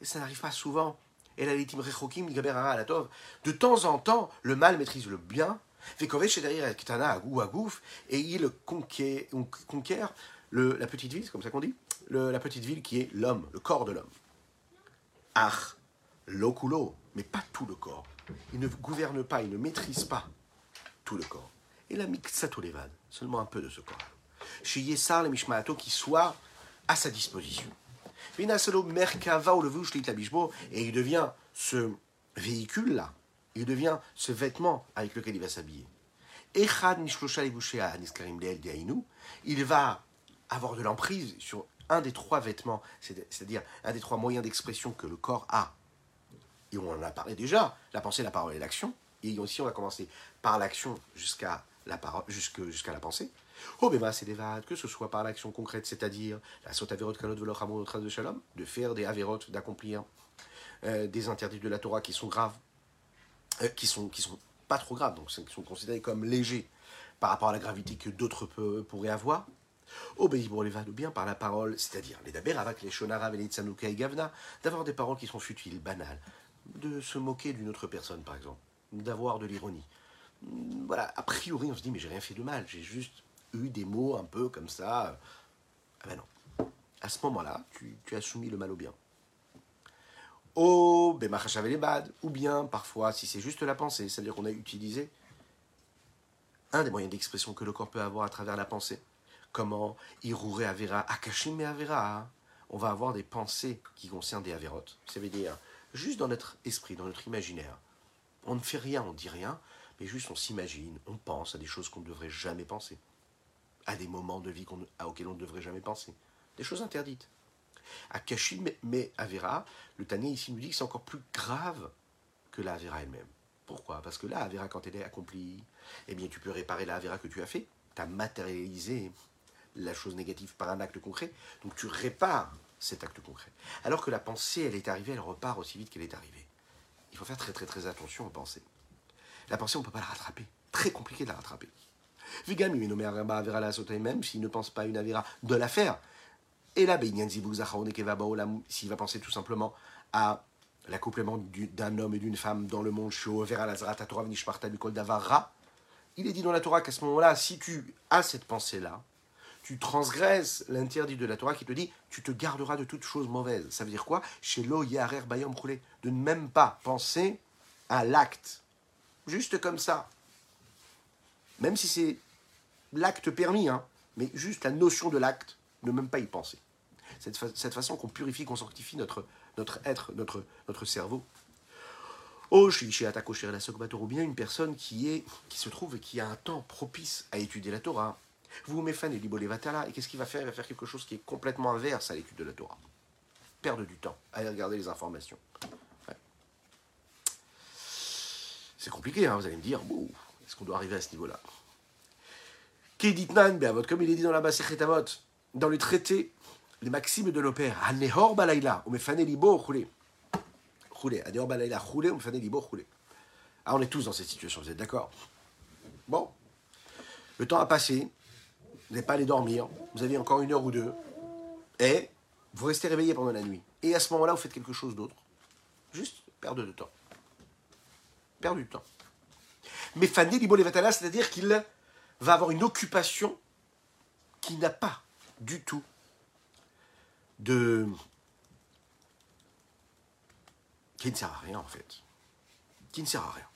et ça n'arrive pas souvent. Et la litim rechokim De temps en temps, le mal maîtrise le bien. Et il conquiert, la petite ville, c'est comme ça qu'on dit, la petite ville qui est l'homme, le corps de l'homme. Ach, lokulo, mais pas tout le corps. Il ne gouverne pas, il ne maîtrise pas tout le corps. Et la mixato levad, seulement un peu de ce corps. Chez Yessar le Mishmaato qui soit à sa disposition. Merkava ou le et il devient ce véhicule-là, il devient ce vêtement avec lequel il va s'habiller. Il va avoir de l'emprise sur un des trois vêtements, c'est-à-dire un des trois moyens d'expression que le corps a. Et on en a parlé déjà, la pensée, la parole et l'action. Et aussi, on va commencer par l'action jusqu'à la, parole, jusqu'à la pensée. Oh, mais c'est des vades, que ce soit par l'action concrète, c'est-à-dire la saute averot kalot veloch amour de shalom, de faire des avérotes, d'accomplir euh, des interdits de la Torah qui sont graves, euh, qui sont qui sont pas trop graves, donc qui sont considérés comme légers par rapport à la gravité que d'autres pourraient avoir. Obéir pour les vades, ou bien par la parole, c'est-à-dire les daber les shonara et les et gavna, d'avoir des paroles qui sont futiles, banales, de se moquer d'une autre personne, par exemple, d'avoir de l'ironie. Voilà, a priori, on se dit, mais j'ai rien fait de mal, j'ai juste eu des mots un peu comme ça. Ah ben non. À ce moment-là, tu, as soumis le mal au bien. Oh, bad. Ou bien, parfois, si c'est juste la pensée, c'est-à-dire qu'on a utilisé un des moyens d'expression que le corps peut avoir à travers la pensée. Comment Irure Avera, Akashim Avera. On va avoir des pensées qui concernent des Avérotes. Ça veut dire, juste dans notre esprit, dans notre imaginaire, on ne fait rien, on ne dit rien, mais juste on s'imagine, on pense à des choses qu'on ne devrait jamais penser à des moments de vie auxquels on ne devrait jamais penser. Des choses interdites. À Kashim, mais Avera, le Tanier ici nous dit que c'est encore plus grave que la Avera elle-même. Pourquoi? Parce que là, Avera, quand elle est accomplie, eh bien, tu peux réparer la Avera que tu as fait. Tu as matérialisé la chose négative par un acte concret. Donc tu répares cet acte concret. Alors que la pensée, elle est arrivée, elle repart aussi vite qu'elle est arrivée. Il faut faire très très très attention aux pensées. La pensée, on ne peut pas la rattraper. Très compliqué de la rattraper. Vigam, il nommé Avera la même s'il ne pense pas à une Avera de la faire. Et là, s'il va penser tout simplement à l'accouplement d'un homme et d'une femme dans le monde, il est dit dans la Torah qu'à ce moment-là, si tu as cette pensée-là, tu transgresses l'interdit de la Torah qui te dit tu te garderas de toute chose mauvaise. Ça veut dire quoi? Chez lo yarer bayom de ne même pas penser à l'acte. Juste comme ça. Même si c'est l'acte permis, hein, mais juste la notion de l'acte, ne même pas y penser. Cette, façon qu'on purifie, qu'on sanctifie notre, être, notre, cerveau. Oh, ou bien une personne qui, est, qui se trouve et qui a un temps propice à étudier la Torah. Vous me et et qu'est-ce qu'il va faire? Il va faire quelque chose qui est complètement inverse à l'étude de la Torah. Perdre du temps à aller regarder les informations. C'est compliqué, hein, vous allez me dire, est-ce qu'on doit arriver à ce niveau-là? Comme il est dit dans la Masechet Avot, dans le traité, les maximes de l'opère, Anehor Libo, Choulé. Choulé, Anehor Omefane Libo, Choulé. Ah, on est tous dans cette situation, vous êtes d'accord? Bon, le temps a passé, vous n'êtes pas allé dormir, vous avez encore une heure ou deux, et vous restez réveillé pendant la nuit. Et à ce moment-là, vous faites quelque chose d'autre. Juste perdre de temps. Perdre du temps. Mais Fanny Libo Levatala, c'est-à-dire qu'il va avoir une occupation qui n'a pas du tout de... qui ne sert à rien en fait. Qui ne sert à rien.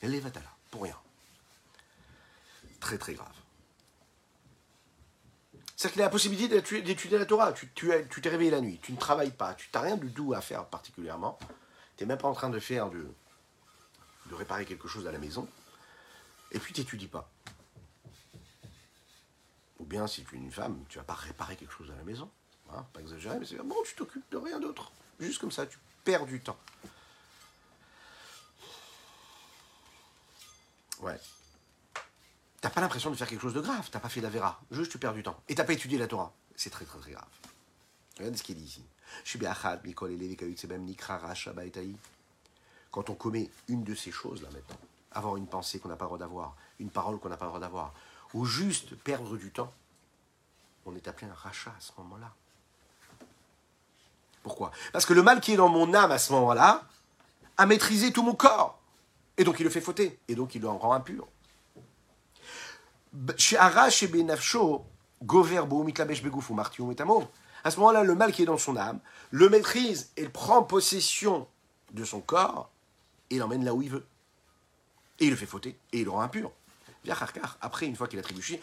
Elle est pour rien. Très très grave. C'est-à-dire qu'il a la possibilité d'étudier la Torah. Tu t'es réveillé la nuit, tu ne travailles pas, tu n'as rien du tout à faire particulièrement. Tu n'es même pas en train de faire de, de réparer quelque chose à la maison, et puis tu n'étudies pas. Ou bien si tu es une femme, tu vas pas réparer quelque chose à la maison. Hein, pas exagérer, mais c'est bon, tu t'occupes de rien d'autre. Juste comme ça, tu perds du temps. Ouais. T'as pas l'impression de faire quelque chose de grave, t'as pas fait la vera, juste tu perds du temps. Et t'as pas étudié la Torah. C'est très très très grave. Regardez ce qu'il dit ici. Quand on commet une de ces choses là maintenant, avoir une pensée qu'on n'a pas le droit d'avoir, une parole qu'on n'a pas le droit d'avoir, ou juste perdre du temps, on est appelé un rachat à ce moment-là. Pourquoi? Parce que le mal qui est dans mon âme à ce moment-là a maîtrisé tout mon corps. Et donc il le fait fauter. Et donc il le rend impur. À ce moment-là, le mal qui est dans son âme le maîtrise et prend possession de son corps et l'emmène là où il veut. Et il le fait fauter et il le rend impur. Après, une fois qu'il a trébuché,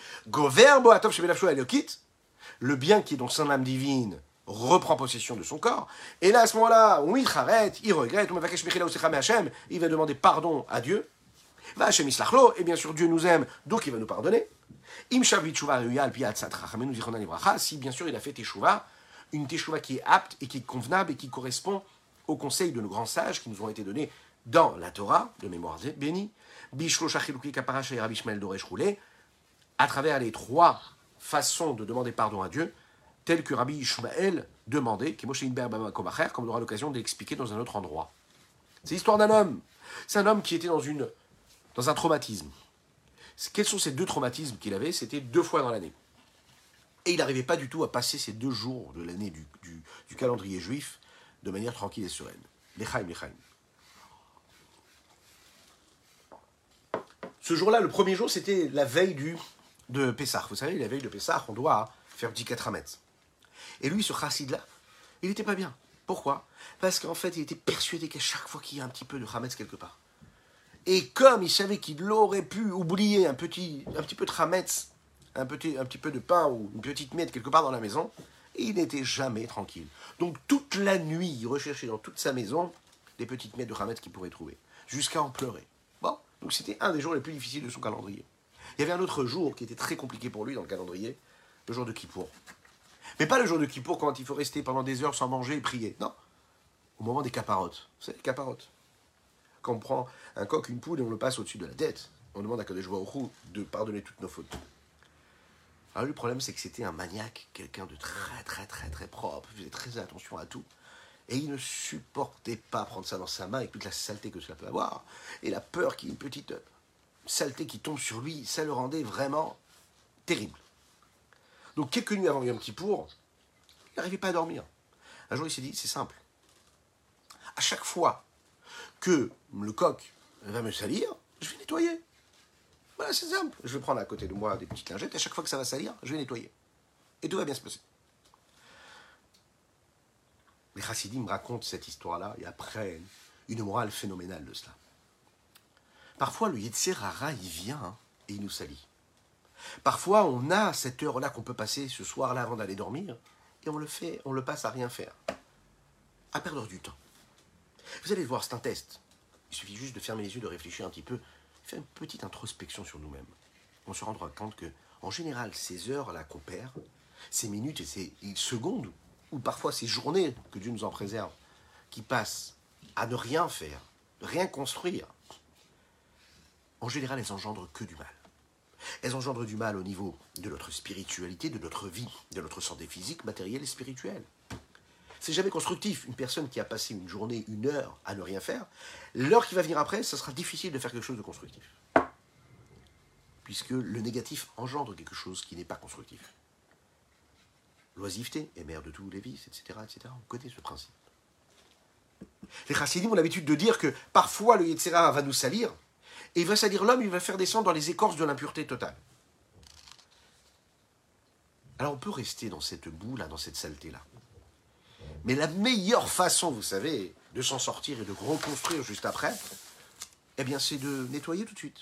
le bien qui est dans son âme divine reprend possession de son corps. Et là, à ce moment-là, il il regrette, il va demander pardon à Dieu. Va Hachem et bien sûr Dieu nous aime, donc il va nous pardonner. Si bien sûr il a fait teshuva, une teshuva qui est apte et qui est convenable et qui correspond aux conseils de nos grands sages qui nous ont été donnés dans la Torah, de mémoire bénie, à travers les trois façons de demander pardon à Dieu, tel que Rabbi Ishmael demandait, comme on aura l'occasion d'expliquer dans un autre endroit. C'est l'histoire d'un homme. C'est un homme qui était dans, une, dans un traumatisme. Quels sont ces deux traumatismes qu'il avait? C'était deux fois dans l'année. Et il n'arrivait pas du tout à passer ces deux jours de l'année du, calendrier juif de manière tranquille et sereine. Lechaim, lechaim. Ce jour-là, le premier jour, c'était la veille de Pessah. Vous savez, la veille de Pessah, on doit faire petit 4 mètres. Et lui, ce chassid-là, il n'était pas bien. Pourquoi? Parce qu'en fait, il était persuadé qu'à chaque fois qu'il y a un petit peu de Hametz quelque part, et comme il savait qu'il aurait pu oublier un petit, un petit peu de Hametz, un petit, un petit peu de pain ou une petite miette quelque part dans la maison, il n'était jamais tranquille. Donc toute la nuit, il recherchait dans toute sa maison des petites miettes de Hametz qu'il pourrait trouver, jusqu'à en pleurer. Bon, donc c'était un des jours les plus difficiles de son calendrier. Il y avait un autre jour qui était très compliqué pour lui dans le calendrier, le jour de Kippour. Mais pas le jour de Kippour quand il faut rester pendant des heures sans manger et prier. Non. Au moment des caparottes. Vous savez, les caparottes. Quand on prend un coq, une poule et on le passe au-dessus de la tête, on demande à Kadesh Baruch de pardonner toutes nos fautes. Alors le problème, c'est que c'était un maniaque, quelqu'un de très très très très propre, faisait très attention à tout. Et il ne supportait pas prendre ça dans sa main avec toute la saleté que cela peut avoir. Et la peur qu'il y ait une petite saleté qui tombe sur lui, ça le rendait vraiment terrible. Donc quelques nuits avant Yom Kippour, il n'arrivait pas à dormir. Un jour, il s'est dit, c'est simple. À chaque fois que le coq va me salir, je vais nettoyer. Voilà, c'est simple. Je vais prendre à côté de moi des petites lingettes, et à chaque fois que ça va salir, je vais nettoyer. Et tout va bien se passer. Les chassidim racontent cette histoire-là et après une morale phénoménale de cela. Parfois, le Yetzirara, il vient hein, et il nous salit. Parfois, on a cette heure-là qu'on peut passer ce soir-là avant d'aller dormir, et on le fait, on le passe à rien faire, à perdre du temps. Vous allez voir, c'est un test. Il suffit juste de fermer les yeux, de réfléchir un petit peu, faire une petite introspection sur nous-mêmes. On se rendra compte que, en général, ces heures-là qu'on perd, ces minutes et ces secondes, ou parfois ces journées, que Dieu nous en préserve, qui passent à ne rien faire, rien construire, en général, elles engendrent que du mal. Elles engendrent du mal au niveau de notre spiritualité, de notre vie, de notre santé physique, matérielle et spirituelle. C'est jamais constructif. Une personne qui a passé une journée, une heure à ne rien faire, l'heure qui va venir après, ce sera difficile de faire quelque chose de constructif. Puisque le négatif engendre quelque chose qui n'est pas constructif. L'oisiveté est mère de tous les vices, etc., etc. On connaît ce principe. Les chassidim ont l'habitude de dire que parfois le Yetzera va nous salir, et il va salir l'homme, il va faire descendre dans les écorces de l'impureté totale. Alors on peut rester dans cette boue-là, dans cette saleté-là. Mais la meilleure façon, vous savez, de s'en sortir et de reconstruire juste après, eh bien, c'est de nettoyer tout de suite.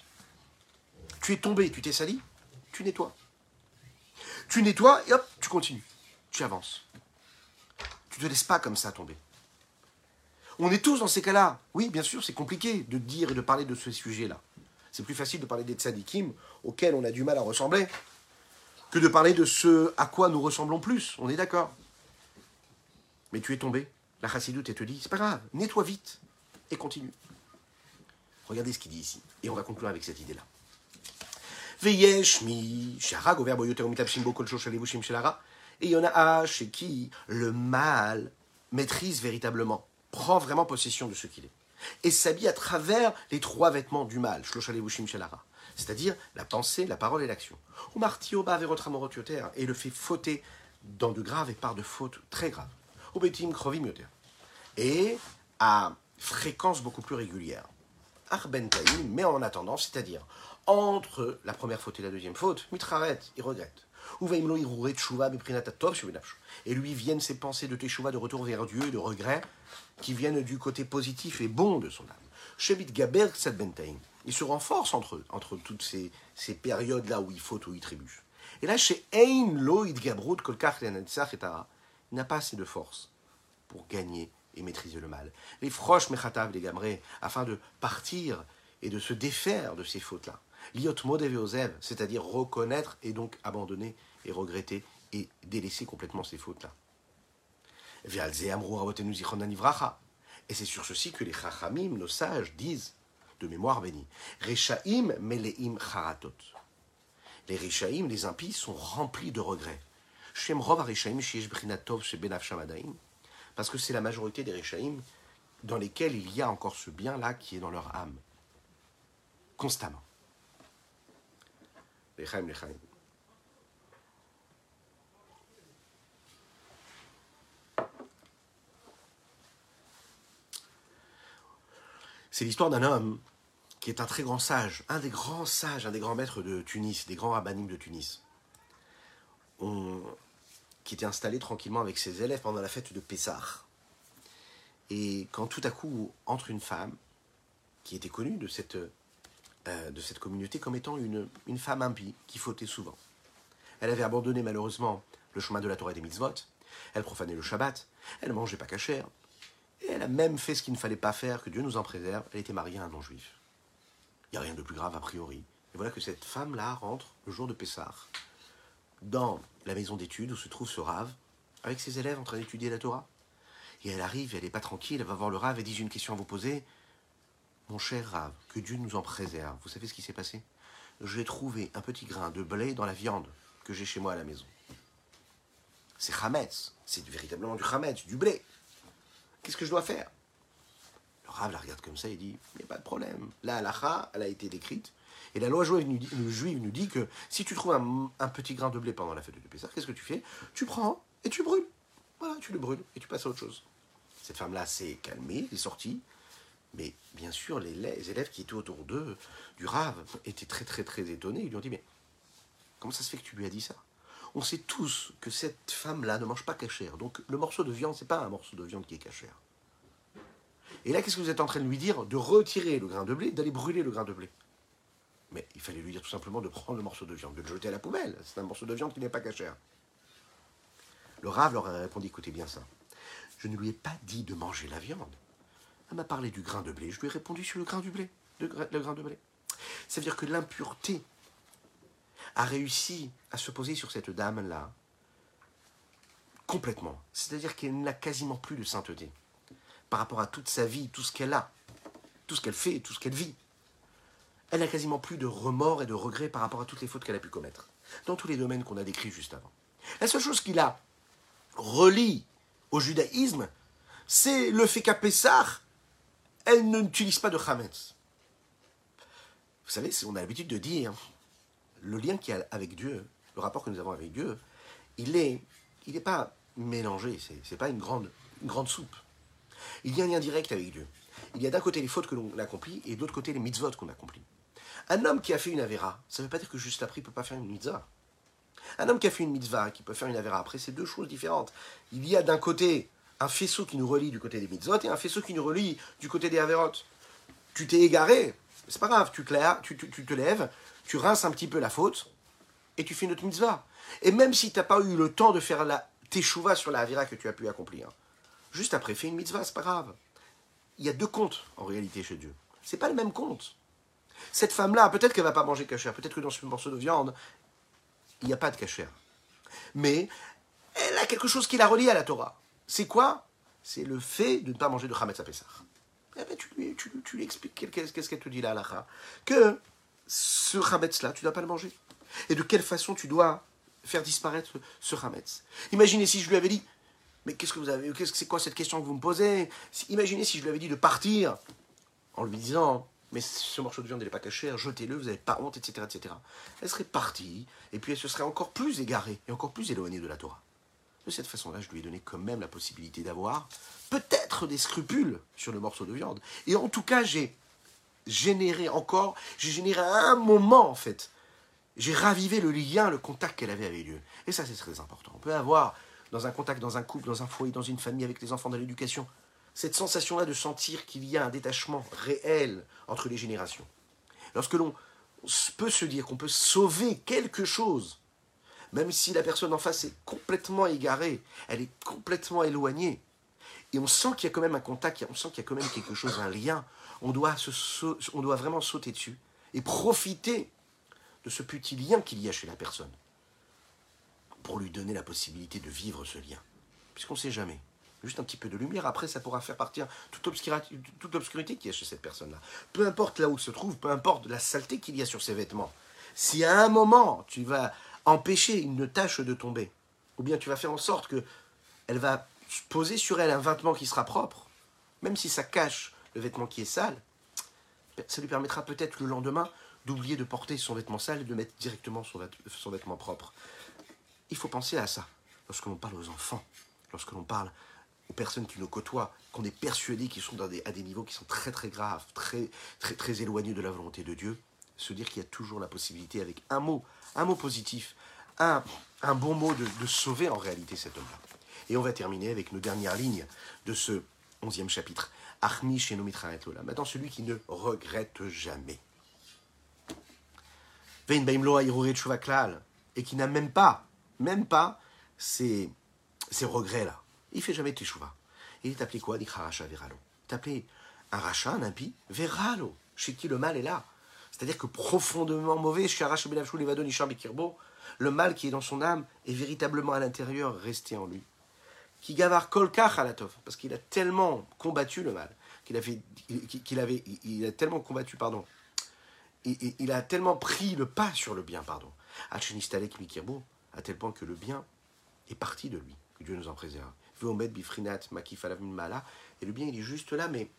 Tu es tombé, tu t'es sali, tu nettoies. Tu nettoies et hop, tu continues. Tu avances. Tu ne te laisses pas comme ça tomber. On est tous dans ces cas-là. Oui, bien sûr, c'est compliqué de dire et de parler de ce sujet-là. C'est plus facile de parler des tzadikim auxquels on a du mal à ressembler que de parler de ce à quoi nous ressemblons plus. On est d'accord. Mais tu es tombé. La chassidoute, elle te dit, c'est pas grave, nettoie vite et continue. Regardez ce qu'il dit ici. Et on va conclure avec cette idée-là. Et il y en a chez qui le mal maîtrise véritablement, prend vraiment possession de ce qu'il est. Et s'habille à travers les trois vêtements du mal, c'est-à-dire la pensée, la parole et l'action. Et le fait fauter dans de graves et par de fautes très graves. Et à fréquence beaucoup plus régulière. mais en attendant, c'est-à-dire entre la première faute et la deuxième faute, mitraret, il regrette. Et lui viennent ces pensées de teshuva, de retour vers Dieu et de regret, qui viennent du côté positif et bon de son âme. Shebit Gaber Il se renforce entre eux, entre toutes ces, ces périodes-là où il faute, où il trébuche. Et là, chez Ein Loïd Gabrut Kolkach il n'a pas assez de force pour gagner et maîtriser le mal. Les froches mechatav les gamrés, afin de partir et de se défaire de ces fautes-là. Liot modev c'est-à-dire reconnaître et donc abandonner et regretter et délaisser complètement ces fautes-là. Et c'est sur ceci que les chachamim, nos sages, disent, de mémoire bénie, charatot. Les Rechaim, les impies, sont remplis de regrets. Parce que c'est la majorité des Rechaim dans lesquels il y a encore ce bien-là qui est dans leur âme. Constamment. C'est l'histoire d'un homme qui est un très grand sage, un des grands sages, un des grands maîtres de Tunis, des grands rabbinim de Tunis, qui était installé tranquillement avec ses élèves pendant la fête de Pessah. Et quand tout à coup entre une femme, qui était connue de cette, euh, de cette communauté comme étant une, une femme impie, qui fautait souvent. Elle avait abandonné malheureusement le chemin de la Torah et des mitzvot, elle profanait le Shabbat, elle mangeait pas cachère, et elle a même fait ce qu'il ne fallait pas faire, que Dieu nous en préserve. Elle était mariée à un non-juif. Il n'y a rien de plus grave a priori. Et voilà que cette femme-là rentre le jour de Pessah dans la maison d'études où se trouve ce rave, avec ses élèves en train d'étudier la Torah. Et elle arrive, elle n'est pas tranquille, elle va voir le rave et dit J'ai une question à vous poser. Mon cher rave, que Dieu nous en préserve. Vous savez ce qui s'est passé? J'ai trouvé un petit grain de blé dans la viande que j'ai chez moi à la maison. C'est Hametz, c'est véritablement du Hametz, du blé. Qu'est-ce que je dois faire? Le Rav la regarde comme ça et dit Il n'y a pas de problème. La halakha, elle a été décrite. Et la loi juive nous dit, que si tu trouves un, petit grain de blé pendant la fête de Pessah, qu'est-ce que tu fais? Tu prends et tu brûles. Voilà, tu le brûles et tu passes à autre chose. Cette femme-là s'est calmée, est sortie. Mais bien sûr, les, élèves qui étaient autour d'eux, du Rav, étaient très très très étonnés. Ils lui ont dit Mais comment ça se fait que tu lui as dit ça? On sait tous que cette femme-là ne mange pas cachère. Donc le morceau de viande, c'est pas un morceau de viande qui est cachère. Et là, qu'est-ce que vous êtes en train de lui dire? De retirer le grain de blé, d'aller brûler le grain de blé. Mais il fallait lui dire tout simplement de prendre le morceau de viande, de le jeter à la poubelle. C'est un morceau de viande qui n'est pas cachère. Le rave leur a répondu écoutez bien ça. Je ne lui ai pas dit de manger la viande. Elle m'a parlé du grain de blé. Je lui ai répondu sur le grain du blé. Le, grain de blé. Ça veut dire que l'impureté a réussi à se poser sur cette dame-là complètement. C'est-à-dire qu'elle n'a quasiment plus de sainteté par rapport à toute sa vie, tout ce qu'elle a, tout ce qu'elle fait, tout ce qu'elle vit. Elle n'a quasiment plus de remords et de regrets par rapport à toutes les fautes qu'elle a pu commettre, dans tous les domaines qu'on a décrits juste avant. La seule chose qui la relie au judaïsme, c'est le fait qu'à Pessah, elle n'utilise pas de Hametz. Vous savez, on a l'habitude de dire le lien qu'il y a avec Dieu, le rapport que nous avons avec Dieu, il est, il n'est pas mélangé, c'est, n'est pas une grande, une grande soupe. Il y a un lien direct avec Dieu. Il y a d'un côté les fautes que l'on accomplit et de l'autre côté les mitzvot qu'on accomplit. Un homme qui a fait une avéra, ça ne veut pas dire que juste après il ne peut pas faire une mitzvah. Un homme qui a fait une mitzvah, qui peut faire une avéra après, c'est deux choses différentes. Il y a d'un côté un faisceau qui nous relie du côté des mitzvot et un faisceau qui nous relie du côté des avérots. Tu t'es égaré, c'est pas grave, tu tu, tu te lèves, tu rinces un petit peu la faute, et tu fais une autre mitzvah. Et même si tu n'as pas eu le temps de faire la teshuva sur la avira que tu as pu accomplir, juste après, fais une mitzvah, c'est pas grave. il y a deux comptes en réalité chez Dieu. C'est pas le même compte. Cette femme-là, peut-être qu'elle va pas manger cachère, peut-être que dans ce morceau de viande, il n'y a pas de cachère. Mais elle a quelque chose qui la relie à la Torah. C'est quoi? C'est le fait de ne pas manger de Hametz à Pessah. Eh ben, tu, lui, tu, tu lui expliques qu'est-ce qu'elle te dit là, là, Que ce Hametz-là, tu ne dois pas le manger. Et de quelle façon tu dois faire disparaître ce Hametz. Imaginez si je lui avais dit, mais qu'est-ce que vous avez, qu'est-ce que c'est quoi cette question que vous me posez? Imaginez si je lui avais dit de partir en lui disant, mais ce morceau de viande n'est pas caché, jetez-le, vous n'avez pas honte, etc., etc. Elle serait partie, et puis elle se serait encore plus égarée et encore plus éloignée de la Torah. De cette façon-là, je lui ai donné quand même la possibilité d'avoir peut-être des scrupules sur le morceau de viande. Et en tout cas, j'ai généré encore, j'ai généré un moment en fait, j'ai ravivé le lien, le contact qu'elle avait avec Dieu. Et ça, c'est très important. On peut avoir dans un contact, dans un couple, dans un foyer, dans une famille, avec les enfants, dans l'éducation, cette sensation-là de sentir qu'il y a un détachement réel entre les générations. Lorsque l'on peut se dire qu'on peut sauver quelque chose, même si la personne en face est complètement égarée, elle est complètement éloignée, et on sent qu'il y a quand même un contact, on sent qu'il y a quand même quelque chose, un lien, on doit, vraiment sauter dessus et profiter de ce petit lien qu'il y a chez la personne pour lui donner la possibilité de vivre ce lien. Puisqu'on ne sait jamais. Juste un petit peu de lumière, après ça pourra faire partir toute, obscurité, toute obscurité qu'il y a chez cette personne-là. Peu importe là où se trouve, peu importe la saleté qu'il y a sur ses vêtements. Si à un moment tu vas empêcher une tache de tomber, ou bien tu vas faire en sorte que elle va poser sur elle un vêtement qui sera propre, même si ça cache le vêtement qui est sale, ça lui permettra peut-être le lendemain d'oublier de porter son vêtement sale et de mettre directement son, vêtement propre. Il faut penser à ça lorsque l'on parle aux enfants, lorsque l'on parle aux personnes qui nous côtoient, qu'on est persuadé qu'ils sont à des niveaux qui sont très très graves, très très très éloignés de la volonté de Dieu, se dire qu'il y a toujours la possibilité avec un mot, un mot positif, un, un bon mot de, sauver en réalité cet homme-là. Et on va terminer avec nos dernières lignes de ce onzième chapitre. Maintenant, celui qui ne regrette jamais et qui n'a même pas, même pas ces, ces regrets-là. Il fait jamais teshuva. Il est appelé quoi Dit Racha Veralo? Il est appelé un rachat, un impie, Veralo, chez qui le mal est là. C'est-à-dire que profondément mauvais, le mal qui est dans son âme est véritablement à l'intérieur resté en lui. Qui gavar kolkach parce qu'il a tellement combattu le mal, qu'il avait, qu'il avait, il a tellement combattu, pardon, il a tellement pris le pas sur le bien, pardon. à tel point que le bien est parti de lui, que Dieu nous en préserve. Et le bien, il est juste là, mais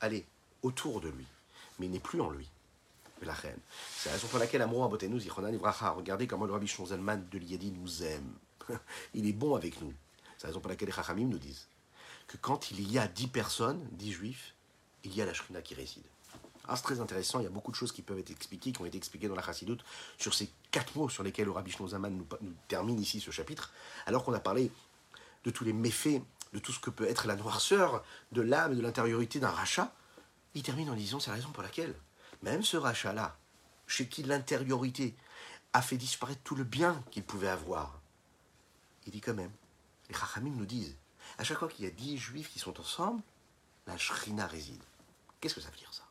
allez, autour de lui, mais il n'est plus en lui. La reine. C'est la raison pour laquelle Amour nous regardez comment le Rabbi Zalman de l'Iyadi nous aime. <laughs> il est bon avec nous. C'est la raison pour laquelle les Chachamim nous disent que quand il y a dix personnes, dix juifs, il y a la Shrina qui réside. Ah, c'est très intéressant, il y a beaucoup de choses qui peuvent être expliquées, qui ont été expliquées dans la Chassidoute, sur ces quatre mots sur lesquels le Rabbi Zaman nous, nous, termine ici ce chapitre, alors qu'on a parlé de tous les méfaits, de tout ce que peut être la noirceur de l'âme et de l'intériorité d'un rachat. Il termine en disant c'est la raison pour laquelle, même ce rachat-là, chez qui l'intériorité a fait disparaître tout le bien qu'il pouvait avoir, il dit quand même, les Chachamim nous disent, à chaque fois qu'il y a dix juifs qui sont ensemble, la Shrina réside. Qu'est-ce que ça veut dire ça?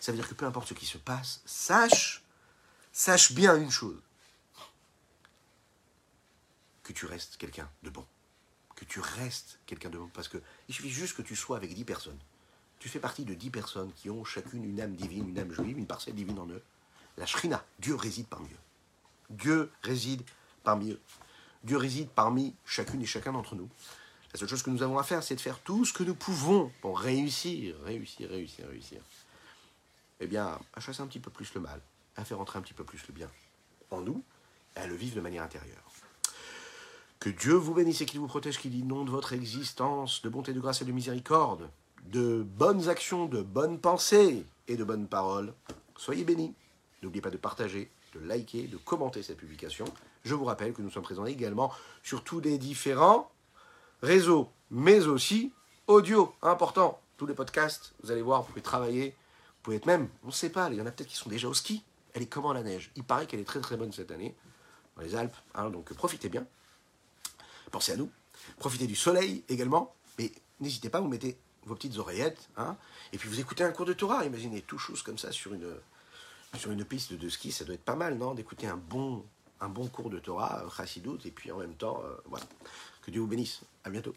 Ça veut dire que peu importe ce qui se passe, sache, sache bien une chose. Que tu restes quelqu'un de bon. Que tu restes quelqu'un de bon. Parce que il suffit juste que tu sois avec dix personnes. Tu fais partie de dix personnes qui ont chacune une âme divine, une âme juive, une parcelle divine en eux. La Shrina, Dieu réside parmi eux. Dieu réside parmi eux. Dieu réside parmi chacune et chacun d'entre nous. La seule chose que nous avons à faire, c'est de faire tout ce que nous pouvons pour réussir, réussir, réussir, réussir eh bien, à chasser un petit peu plus le mal, à faire entrer un petit peu plus le bien en nous, et à le vivre de manière intérieure. Que Dieu vous bénisse et qu'il vous protège, qu'il inonde votre existence de bonté, de grâce et de miséricorde, de bonnes actions, de bonnes pensées et de bonnes paroles. Soyez bénis. N'oubliez pas de partager, de liker, de commenter cette publication. Je vous rappelle que nous sommes présents également sur tous les différents réseaux, mais aussi audio, important. Tous les podcasts, vous allez voir, vous pouvez travailler pouvez être même, on ne sait pas, il y en a peut-être qui sont déjà au ski. Elle est comment la neige? Il paraît qu'elle est très très bonne cette année, dans les Alpes, hein, donc profitez bien. Pensez à nous. Profitez du soleil également, mais n'hésitez pas, vous mettez vos petites oreillettes, hein, et puis vous écoutez un cours de Torah. Imaginez tout chose comme ça sur une, piste de ski, ça doit être pas mal, non D'écouter un bon, un bon cours de Torah, Chassidut, et puis en même temps, euh, voilà. Que Dieu vous bénisse. À bientôt.